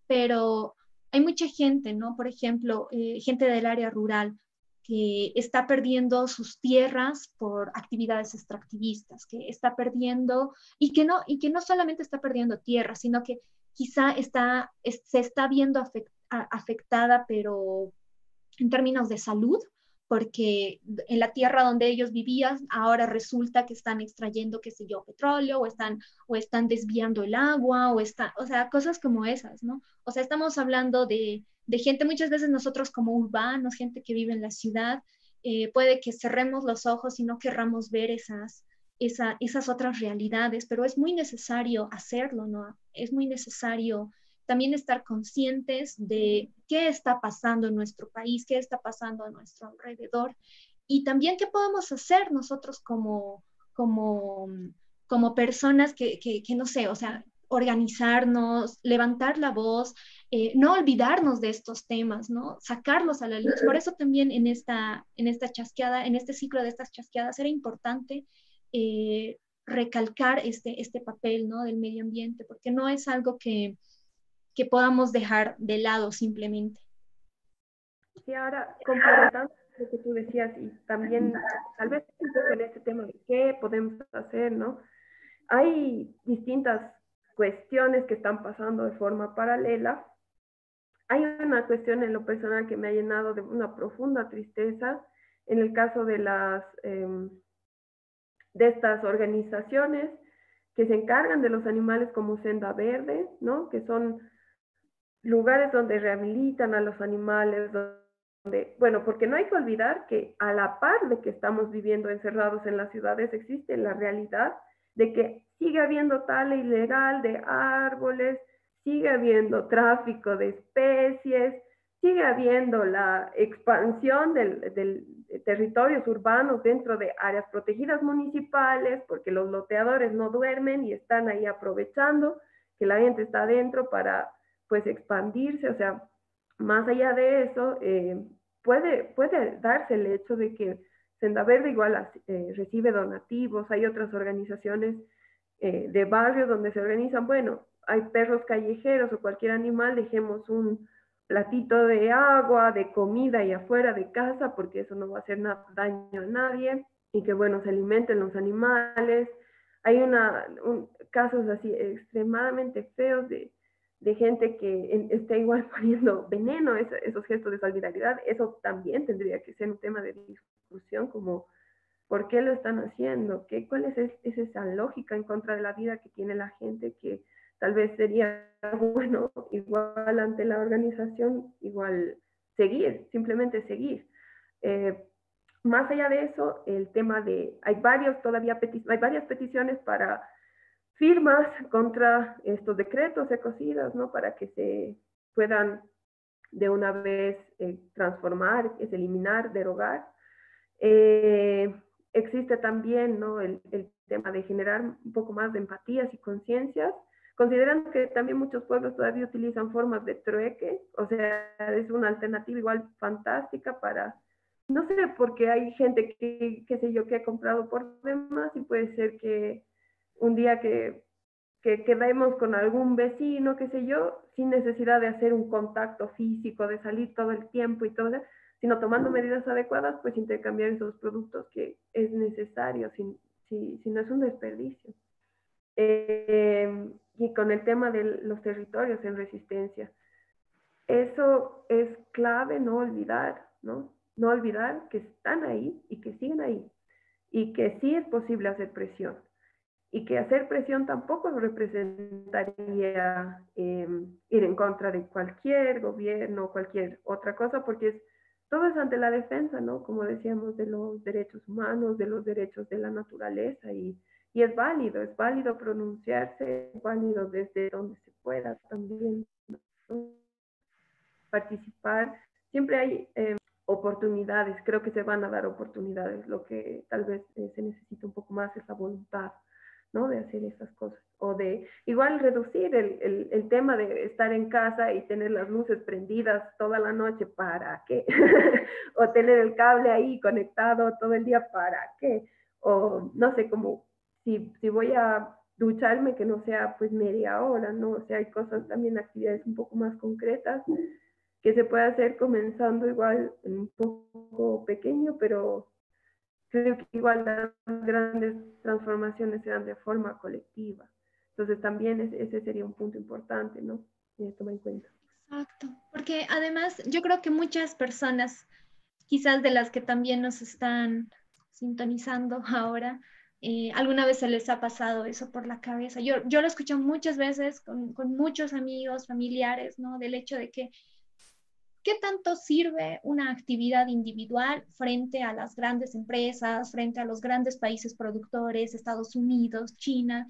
Pero hay mucha gente, ¿no? Por ejemplo, eh, gente del área rural que está perdiendo sus tierras por actividades extractivistas, que está perdiendo y que no y que no solamente está perdiendo tierras, sino que quizá está, se está viendo afectada, pero en términos de salud, porque en la tierra donde ellos vivían ahora resulta que están extrayendo, qué sé yo, petróleo o están, o están desviando el agua o, está, o sea, cosas como esas, ¿no? O sea, estamos hablando de, de gente, muchas veces nosotros como urbanos, gente que vive en la ciudad, eh, puede que cerremos los ojos y no querramos ver esas, esas otras realidades, pero es muy necesario hacerlo, ¿no? Es muy necesario también estar conscientes de qué está pasando en nuestro país, qué está pasando a nuestro alrededor y también qué podemos hacer nosotros como, como, como personas que, que, no sé, o sea, organizarnos, levantar la voz, eh, no olvidarnos de estos temas, ¿no? Sacarlos a la luz. Por eso también en esta, en esta chasqueada, en este ciclo de estas chasqueadas, era importante eh, recalcar este, este papel ¿no? del medio ambiente, porque no es algo que, que podamos dejar de lado simplemente. Sí, ahora, complementando lo que tú decías y también tal vez en este tema de qué podemos hacer, ¿no? Hay distintas cuestiones que están pasando de forma paralela. Hay una cuestión en lo personal que me ha llenado de una profunda tristeza en el caso de las em, de estas organizaciones que se encargan de los animales como Senda Verde, ¿no? que son lugares donde rehabilitan a los animales, donde, bueno, porque no hay que olvidar que a la par de que estamos viviendo encerrados en las ciudades, existe la realidad de que sigue habiendo tala ilegal de árboles, sigue habiendo tráfico de especies, sigue habiendo la expansión del, del, territorios urbanos dentro de áreas protegidas municipales, porque los loteadores no duermen y están ahí aprovechando que la gente está adentro para pues expandirse, o sea, más allá de eso, eh, puede, puede darse el hecho de que Senda Verde igual eh, recibe donativos, hay otras organizaciones eh, de barrios donde se organizan, bueno, hay perros callejeros o cualquier animal, dejemos un platito de agua, de comida y afuera de casa, porque eso no va a hacer daño a nadie, y que bueno, se alimenten los animales. Hay una, casos así extremadamente feos de, gente que está igual poniendo veneno, esos gestos de solidaridad, eso también tendría que ser un tema de discusión, como por qué lo están haciendo, ¿Qué, cuál es, es esa lógica en contra de la vida que tiene la gente que tal vez sería bueno igual ante la organización, igual seguir, simplemente seguir. Eh, más allá de eso, el tema de, hay varios todavía, hay varias peticiones para firmas contra estos decretos ecocidas, ¿no? Para que se puedan de una vez eh, transformar, es eliminar, derogar. Eh, existe también, ¿no? El, el tema de generar un poco más de empatías y conciencias Considerando que también muchos pueblos todavía utilizan formas de trueque, o sea, es una alternativa igual fantástica para, no sé, porque hay gente que, qué sé yo, que ha comprado por demás y puede ser que un día que, que quedemos con algún vecino, qué sé yo, sin necesidad de hacer un contacto físico, de salir todo el tiempo y todo, sino tomando medidas adecuadas, pues intercambiar esos productos que es necesario, si, si, si no es un desperdicio. Eh, y con el tema de los territorios en resistencia. Eso es clave no olvidar, ¿no? No olvidar que están ahí y que siguen ahí y que sí es posible hacer presión y que hacer presión tampoco representaría em, ir en contra de cualquier gobierno cualquier otra cosa, porque es, todo es ante la defensa, ¿no? Como decíamos, de los derechos humanos, de los derechos de la naturaleza y y es válido, es válido pronunciarse, es válido desde donde se pueda también participar. Siempre hay eh, oportunidades, creo que se van a dar oportunidades, lo que tal vez eh, se necesita un poco más es la voluntad, ¿no? De hacer esas cosas. O de igual reducir el, el, el tema de estar en casa y tener las luces prendidas toda la noche, ¿para qué? o tener el cable ahí conectado todo el día, ¿para qué? O no sé, cómo si, si voy a ducharme, que no sea pues media hora, ¿no? O sea, hay cosas también, actividades un poco más concretas que se puede hacer comenzando igual un poco pequeño, pero creo que igual las grandes transformaciones se dan de forma colectiva. Entonces también ese sería un punto importante, ¿no? Y tomar en cuenta. Exacto, porque además yo creo que muchas personas, quizás de las que también nos están sintonizando ahora, eh, ¿Alguna vez se les ha pasado eso por la cabeza? Yo, yo lo escucho muchas veces con, con, muchos amigos, familiares, ¿no? Del hecho de que, ¿qué tanto sirve una actividad individual frente a las grandes empresas, frente a los grandes países productores, Estados Unidos, China?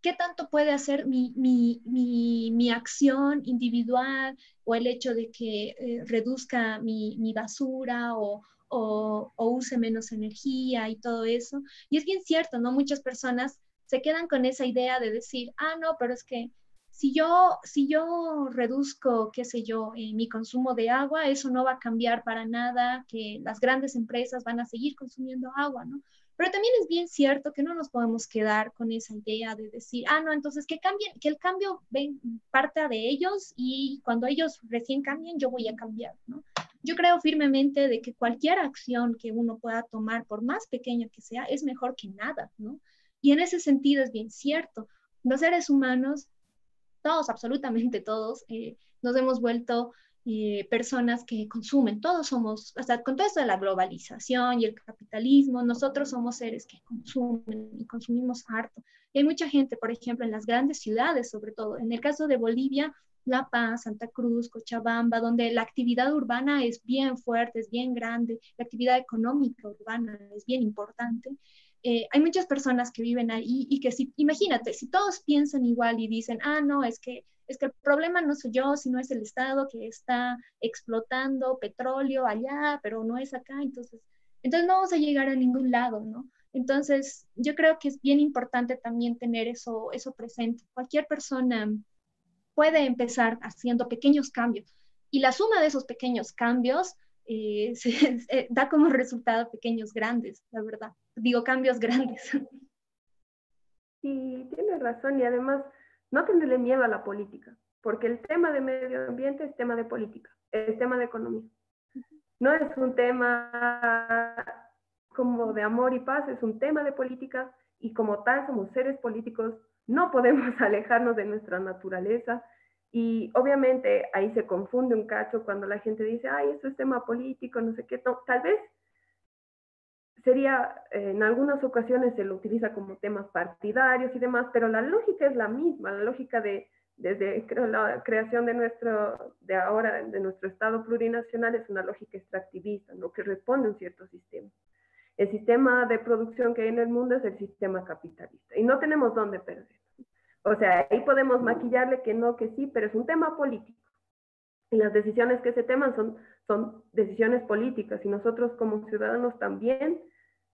¿Qué tanto puede hacer mi, mi, mi, mi acción individual o el hecho de que eh, reduzca mi, basura o, o, use menos energía y todo eso. Y es bien cierto, ¿no? Muchas personas se quedan con esa idea de decir, ah, no, pero es que si yo, si yo reduzco, qué sé yo, eh, mi consumo de agua, eso no va a cambiar para nada, que las grandes empresas van a seguir consumiendo agua, ¿no? Pero también es bien cierto que no nos podemos quedar con esa idea de decir, ah, no, entonces que cambien, que el cambio ven, parta de ellos y cuando ellos recién cambien, yo voy a cambiar, ¿no? Yo creo firmemente de que cualquier acción que uno pueda tomar, por más pequeña que sea, es mejor que nada, ¿no? Y en ese sentido es bien cierto. Los seres humanos, todos, absolutamente todos, eh, nos hemos vuelto eh, personas que consumen. Todos somos, hasta con todo esto de la globalización y el capitalismo, nosotros somos seres que consumen y consumimos harto. Y hay mucha gente, por ejemplo, en las grandes ciudades, sobre todo. En el caso de Bolivia, La Paz, Santa Cruz, Cochabamba, donde la actividad urbana es bien fuerte, es bien grande, la actividad económica urbana es bien importante. Eh, hay muchas personas que viven ahí y que si, imagínate, si todos piensan igual y dicen, ah, no, es que, es que el problema no soy yo, sino es el Estado que está explotando petróleo allá, pero no es acá, entonces, entonces no vamos a llegar a ningún lado, ¿no? Entonces, yo creo que es bien importante también tener eso, eso presente. Cualquier persona puede empezar haciendo pequeños cambios y la suma de esos pequeños cambios eh, eh, da como resultado pequeños grandes, la verdad. Digo, cambios grandes. Sí, tienes razón y además no tenerle miedo a la política, porque el tema de medio ambiente es tema de política, es tema de economía. No es un tema como de amor y paz, es un tema de política y como tal somos seres políticos, no podemos alejarnos de nuestra naturaleza y obviamente ahí se confunde un cacho cuando la gente dice, ay, eso es tema político, no sé qué. tal vez sería, eh, en algunas ocasiones se lo utiliza como temas partidarios y demás, pero la lógica es la misma, la lógica de, desde la creación de nuestro, de ahora, de nuestro Estado plurinacional es una lógica extractivista, ¿no? que responde a un cierto sistema. El sistema de producción que hay en el mundo es el sistema capitalista y no tenemos dónde perder. O sea, ahí podemos maquillarle que no, que sí, pero es un tema político. Y las decisiones que se teman son, son decisiones políticas y nosotros como ciudadanos también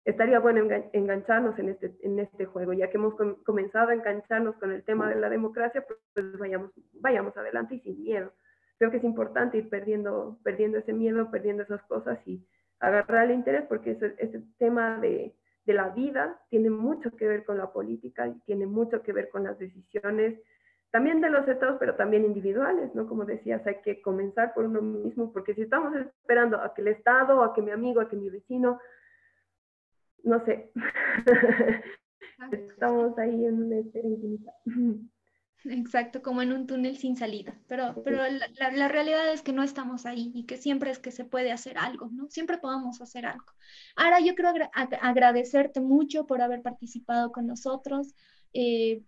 estaría bueno engancharnos en este, en este juego, ya que hemos comenzado a engancharnos con el tema de la democracia, pues vayamos, vayamos adelante y sin miedo. Creo que es importante ir perdiendo, perdiendo ese miedo, perdiendo esas cosas y agarrar el interés, porque ese, ese tema de, de la vida tiene mucho que ver con la política y tiene mucho que ver con las decisiones también de los estados, pero también individuales, ¿no? Como decías, hay que comenzar por uno mismo, porque si estamos esperando a que el Estado, a que mi amigo, a que mi vecino, no sé, estamos ahí en una espera infinita. Exacto, como en un túnel sin salida. Pero, pero la, la, realidad es que no estamos ahí y que siempre es que se puede hacer algo, ¿no? Siempre podemos hacer algo. Ahora yo quiero agradecerte mucho por haber participado con nosotros. Eh,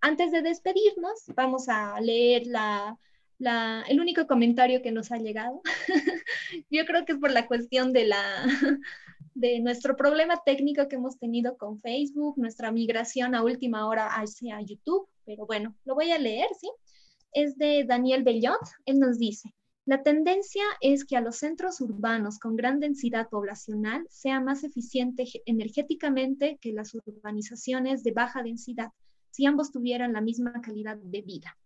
antes de despedirnos, vamos a leer la, la, el único comentario que nos ha llegado. yo creo que es por la cuestión de la, de nuestro problema técnico que hemos tenido con Facebook, nuestra migración a última hora hacia YouTube pero bueno, lo voy a leer, ¿sí? Es de Daniel Bellot. Él nos dice, la tendencia es que a los centros urbanos con gran densidad poblacional sea más eficiente energéticamente que las urbanizaciones de baja densidad, si ambos tuvieran la misma calidad de vida.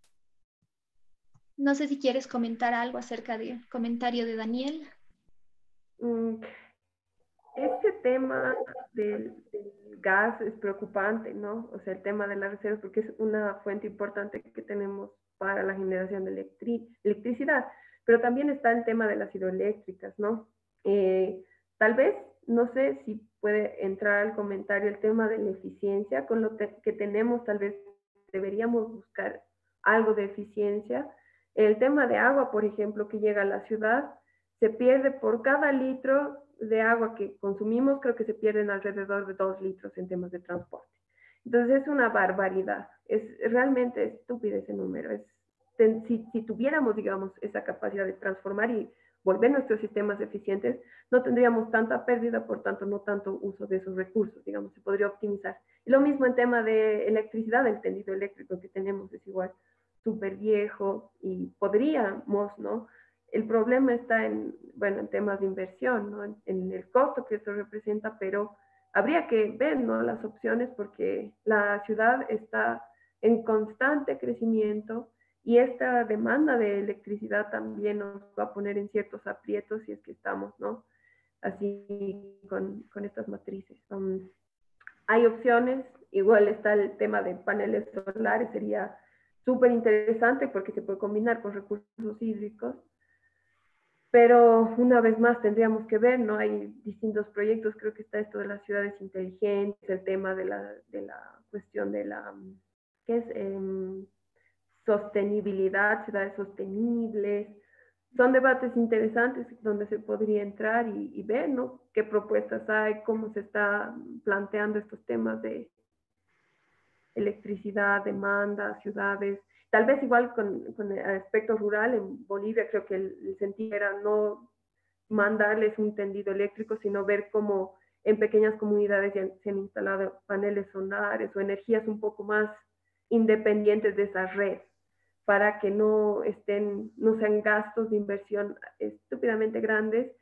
No sé si quieres comentar algo acerca del comentario de Daniel. Tema del, gas es preocupante, ¿no? O sea, el tema de las reservas, porque es una fuente importante que tenemos para la generación de electricidad, pero también está el tema de las hidroeléctricas, ¿no? Eh, tal vez, no sé si puede entrar al comentario el tema de la eficiencia, con lo que tenemos tal vez deberíamos buscar algo de eficiencia. El tema de agua, por ejemplo, que llega a la ciudad, se pierde por cada litro de agua que consumimos, creo que se pierden alrededor de dos litros en temas de transporte. Entonces es una barbaridad, es realmente estúpido ese número. Es, si, si, tuviéramos, digamos, esa capacidad de transformar y volver nuestros sistemas eficientes, no tendríamos tanta pérdida, por tanto, no tanto uso de esos recursos, digamos, se podría optimizar. Y lo mismo en tema de electricidad, el tendido eléctrico que tenemos es igual súper viejo y podríamos, ¿no? El problema está en, bueno, en temas de inversión, ¿no? en, el costo que eso representa, pero habría que ver ¿no? las opciones porque la ciudad está en constante crecimiento y esta demanda de electricidad también nos va a poner en ciertos aprietos si es que estamos, ¿no? Así con, con estas matrices. Um, hay opciones, igual está el tema de paneles solares, sería súper interesante porque se puede combinar con recursos hídricos pero una vez más tendríamos que ver, ¿no? Hay distintos proyectos, creo que está esto de las ciudades inteligentes, el tema de la, de la cuestión de la, ¿qué es? Em, sostenibilidad, ciudades sostenibles. Son debates interesantes donde se podría entrar y, y, ver, ¿no? Qué propuestas hay, cómo se está planteando estos temas de electricidad, demanda, ciudades, tal vez igual con, con, el aspecto rural, en Bolivia creo que el, sentido era no mandarles un tendido eléctrico, sino ver cómo en pequeñas comunidades ya se han instalado paneles solares o energías un poco más independientes de esa red para que no estén, no sean gastos de inversión estúpidamente grandes,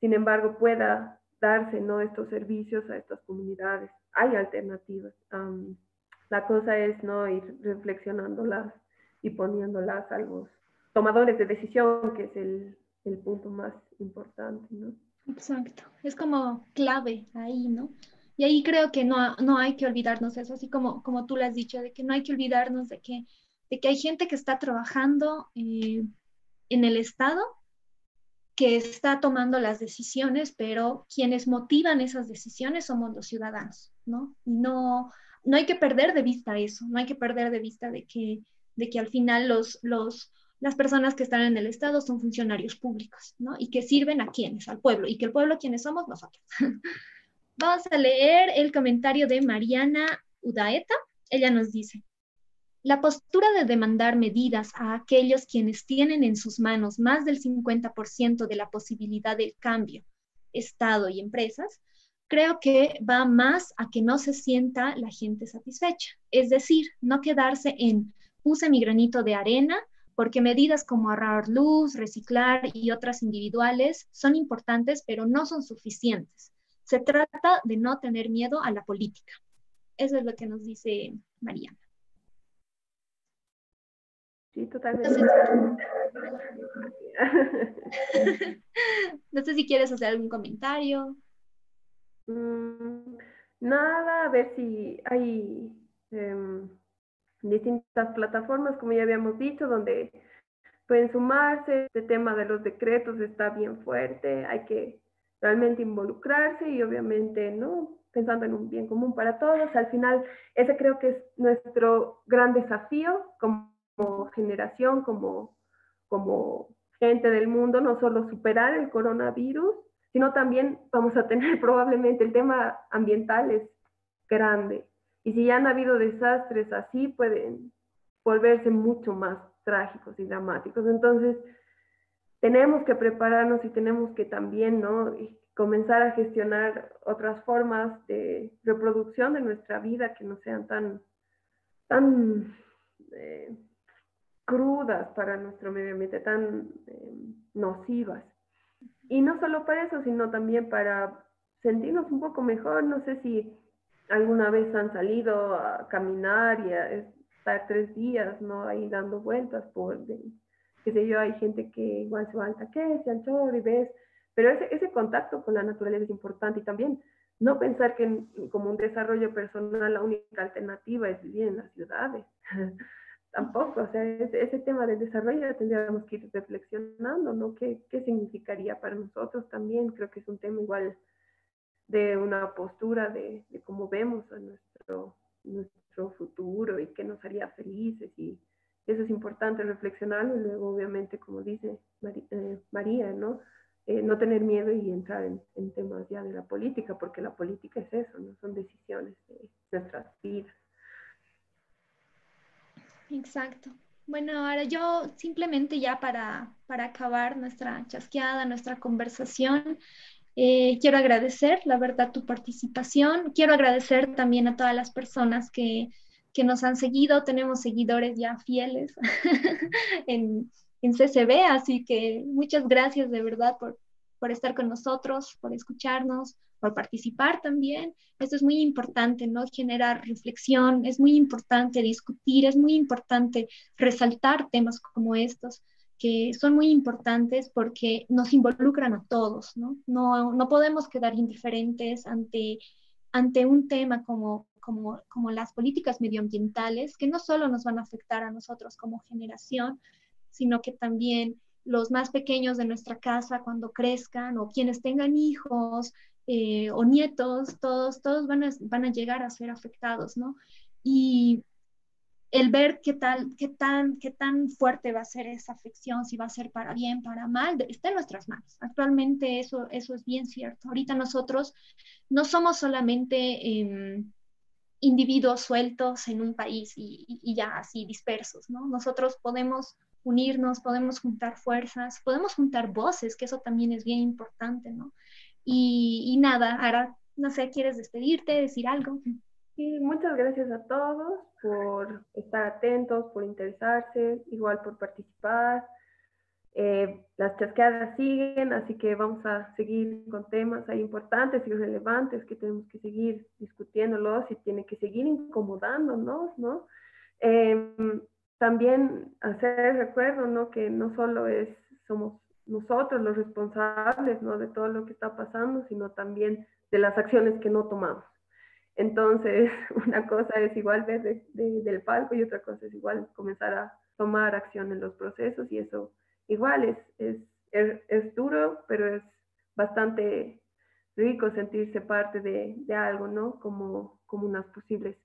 sin embargo pueda darse ¿no? estos servicios a estas comunidades. Hay alternativas. la cosa es no ir reflexionándolas y poniéndolas a los tomadores de decisión, que es el, el punto más importante, ¿no? Exacto, es como clave ahí, ¿no? Y ahí creo que no, no hay que olvidarnos de eso, así como, como tú lo has dicho, de que no hay que olvidarnos de que, de que hay gente que está trabajando eh, en el Estado, que está tomando las decisiones, pero quienes motivan esas decisiones somos los ciudadanos, ¿no? Y no, no hay que perder de vista eso, no hay que perder de vista de que, de que al final los, los, las personas que están en el Estado son funcionarios públicos, ¿no? Y que sirven a quienes, al pueblo, y que el pueblo, quienes somos nosotros. Vamos a leer el comentario de Mariana Udaeta. Ella nos dice, la postura de demandar medidas a aquellos quienes tienen en sus manos más del 50% de la posibilidad del cambio, Estado y empresas, creo que va más a que no se sienta la gente satisfecha. Es decir, no quedarse en puse mi granito de arena porque medidas como ahorrar luz, reciclar y otras individuales son importantes, pero no son suficientes. Se trata de no tener miedo a la política. Eso es lo que nos dice Mariana. Sí, totalmente. No sé si quieres hacer algún comentario. Mm, nada, a ver si hay em, distintas plataformas, como ya habíamos dicho, donde pueden sumarse. Este tema de los decretos está bien fuerte, hay que realmente involucrarse y obviamente, ¿no? Pensando en un bien común para todos. Al final, ese creo que es nuestro gran desafío como, generación, como, como gente del mundo, no solo superar el coronavirus, sino también vamos a tener probablemente el tema ambiental es grande. Y si ya han habido desastres así, pueden volverse mucho más trágicos y dramáticos. Entonces, tenemos que prepararnos y tenemos que también, ¿no? comenzar a gestionar otras formas de reproducción de nuestra vida que no sean tan, tan eh, crudas para nuestro medio ambiente, tan eh, nocivas. Y no solo para eso, sino también para sentirnos un poco mejor. No sé si alguna vez han salido a caminar y a estar tres días, ¿no? Ahí dando vueltas por, qué sé yo, hay gente que igual se va al taqué, se al chorro y ves, pero ese, ese contacto con la naturaleza es importante y también no pensar que como un desarrollo personal la única alternativa es vivir en las ciudades. Tampoco, o sea, ese, tema del desarrollo tendríamos que ir reflexionando, ¿no? ¿Qué, ¿Qué significaría para nosotros también? Creo que es un tema igual de una postura de, cómo vemos nuestro, nuestro futuro y qué nos haría felices y eso es importante reflexionarlo y luego obviamente como dice eh, María, ¿no? Eh, no tener miedo y entrar en, temas ya de la política, porque la política es eso, no son decisiones de nuestras vidas. Exacto. Bueno, ahora yo simplemente ya para, para acabar nuestra chasqueada, nuestra conversación, eh, quiero agradecer, la verdad, tu participación. Quiero agradecer también a todas las personas que, que nos han seguido. Tenemos seguidores ya fieles en, en, CCB, así que muchas gracias de verdad por, por estar con nosotros, por escucharnos, por participar también. Esto es muy importante, ¿no? Generar reflexión, es muy importante discutir, es muy importante resaltar temas como estos que son muy importantes porque nos involucran a todos, ¿no? No, no podemos quedar indiferentes ante, ante un tema como, como, como las políticas medioambientales, que no solo nos van a afectar a nosotros como generación, sino que también los más pequeños de nuestra casa cuando crezcan o quienes tengan hijos eh, o nietos, todos, todos van a, van a llegar a ser afectados, ¿no? Y el ver qué tal, qué tan, qué tan fuerte va a ser esa afección, si va a ser para bien, para mal, está en nuestras manos. Actualmente eso, eso es bien cierto. Ahorita nosotros no somos solamente em, individuos sueltos en un país y, ya así dispersos, ¿no? Nosotros podemos unirnos, podemos juntar fuerzas, podemos juntar voces, que eso también es bien importante, ¿no? Y, y nada, ahora, no sé, ¿quieres despedirte, decir algo? Sí, muchas gracias a todos por estar atentos, por interesarse, igual por participar. Eh, las chasqueadas siguen, así que vamos a seguir con temas importantes y relevantes que tenemos que seguir discutiéndolos y tiene que seguir incomodándonos, ¿no? Em, también hacer recuerdo, ¿no? Que no solo es, somos nosotros los responsables, ¿no? De todo lo que está pasando, sino también de las acciones que no tomamos. Entonces, una cosa es igual ver del palco y otra cosa es igual comenzar a tomar acción en los procesos y eso igual es, es, es, duro, pero es bastante rico sentirse parte de, de, algo, ¿no? Como, como unas posibles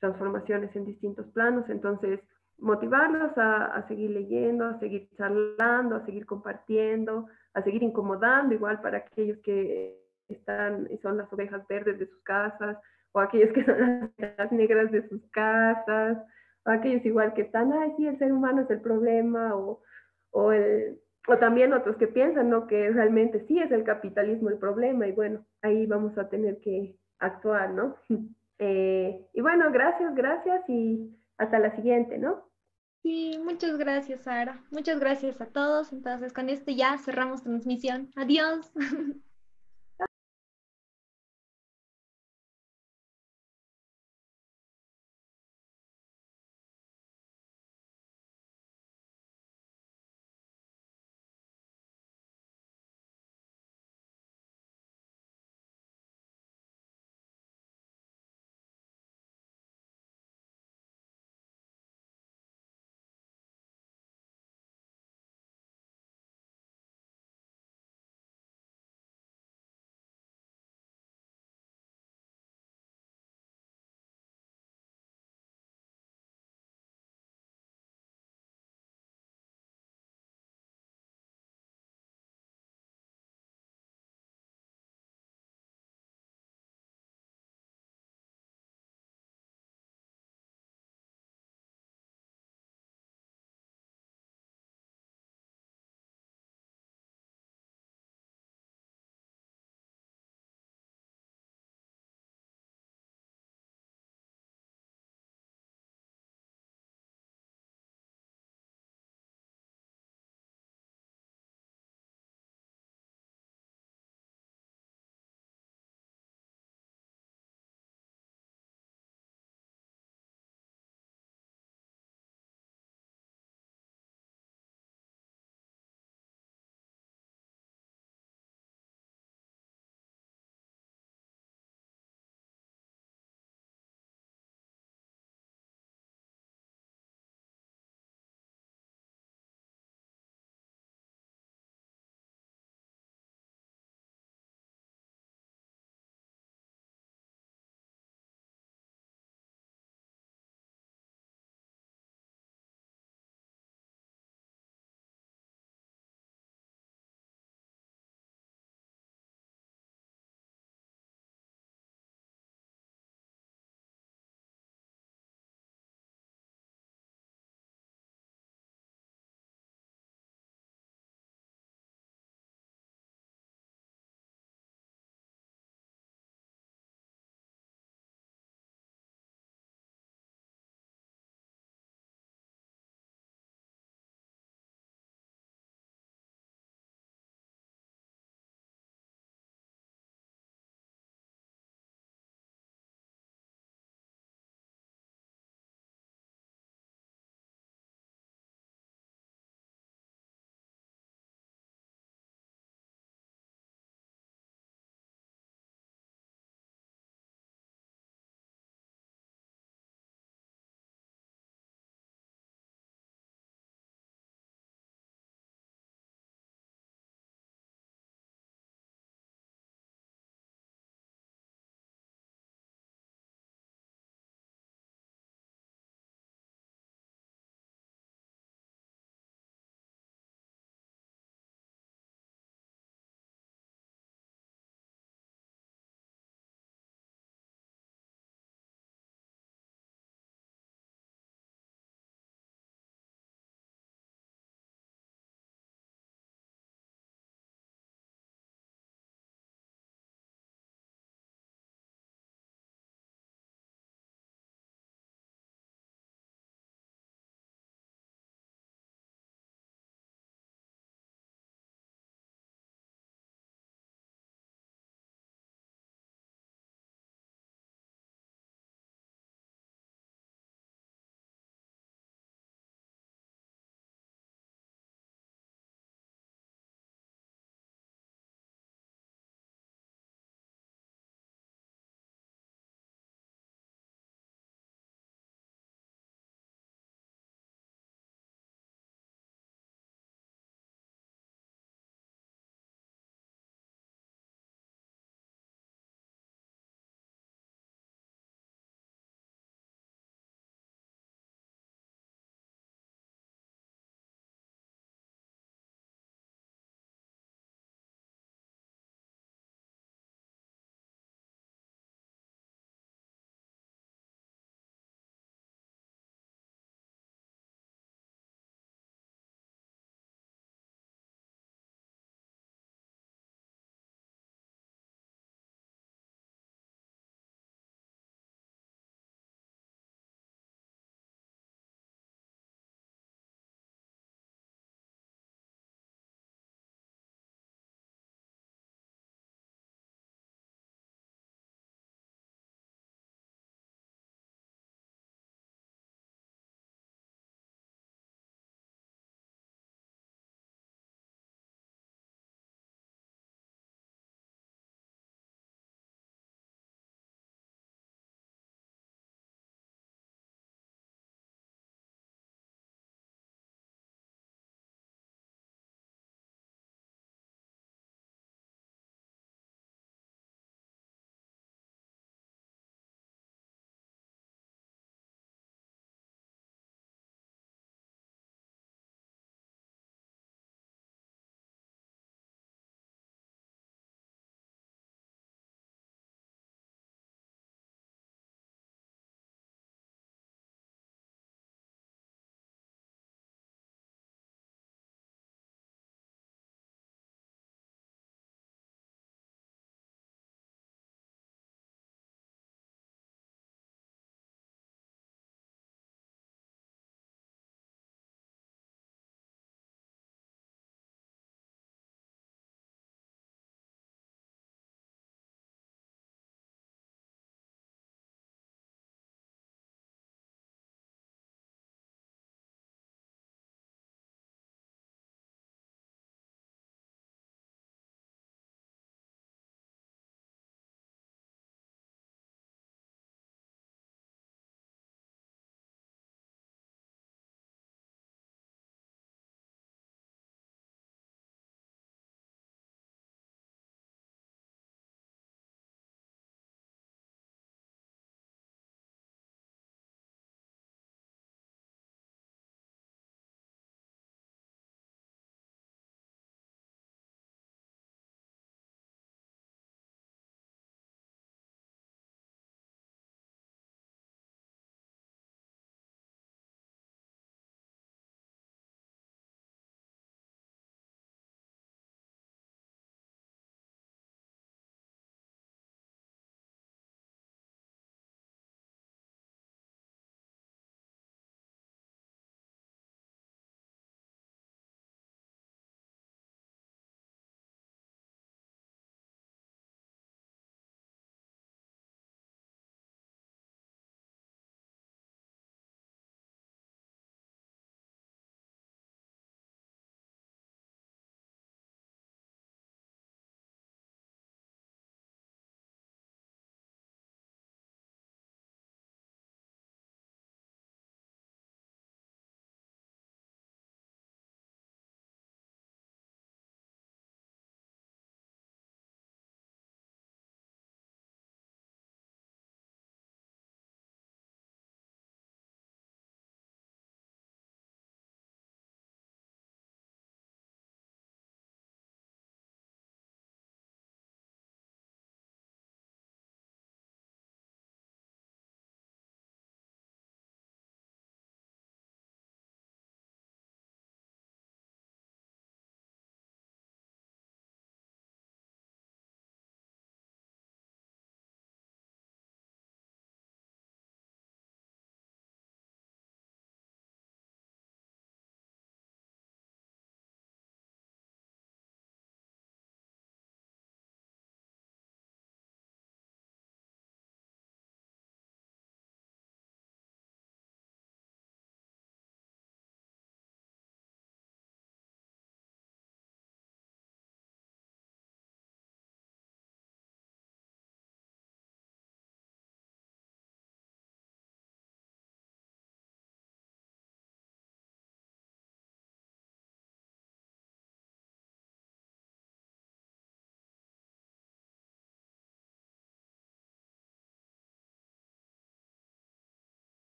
transformaciones en distintos planos. Entonces, motivarlos a, a, seguir leyendo, a seguir charlando, a seguir compartiendo, a seguir incomodando, igual para aquellos que están y son las ovejas verdes de sus casas, o aquellos que son las negras de sus casas, o aquellos igual que están, ay, sí, el ser humano es el problema, o, o, el, o también otros que piensan ¿no? que realmente sí es el capitalismo el problema y bueno, ahí vamos a tener que actuar, ¿no? Eh, y bueno, gracias, gracias y hasta la siguiente, ¿no? Sí, muchas gracias, Sara. Muchas gracias a todos. Entonces, con esto ya cerramos transmisión. Adiós.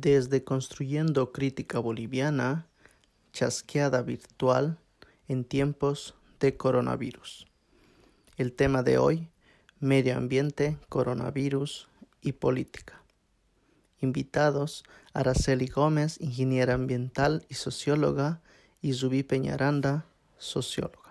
desde Construyendo Crítica Boliviana, chasqueada virtual en tiempos de coronavirus. El tema de hoy, medio ambiente, coronavirus y política. Invitados, Araceli Gómez, ingeniera ambiental y socióloga, y Zubí Peñaranda, sociólogo.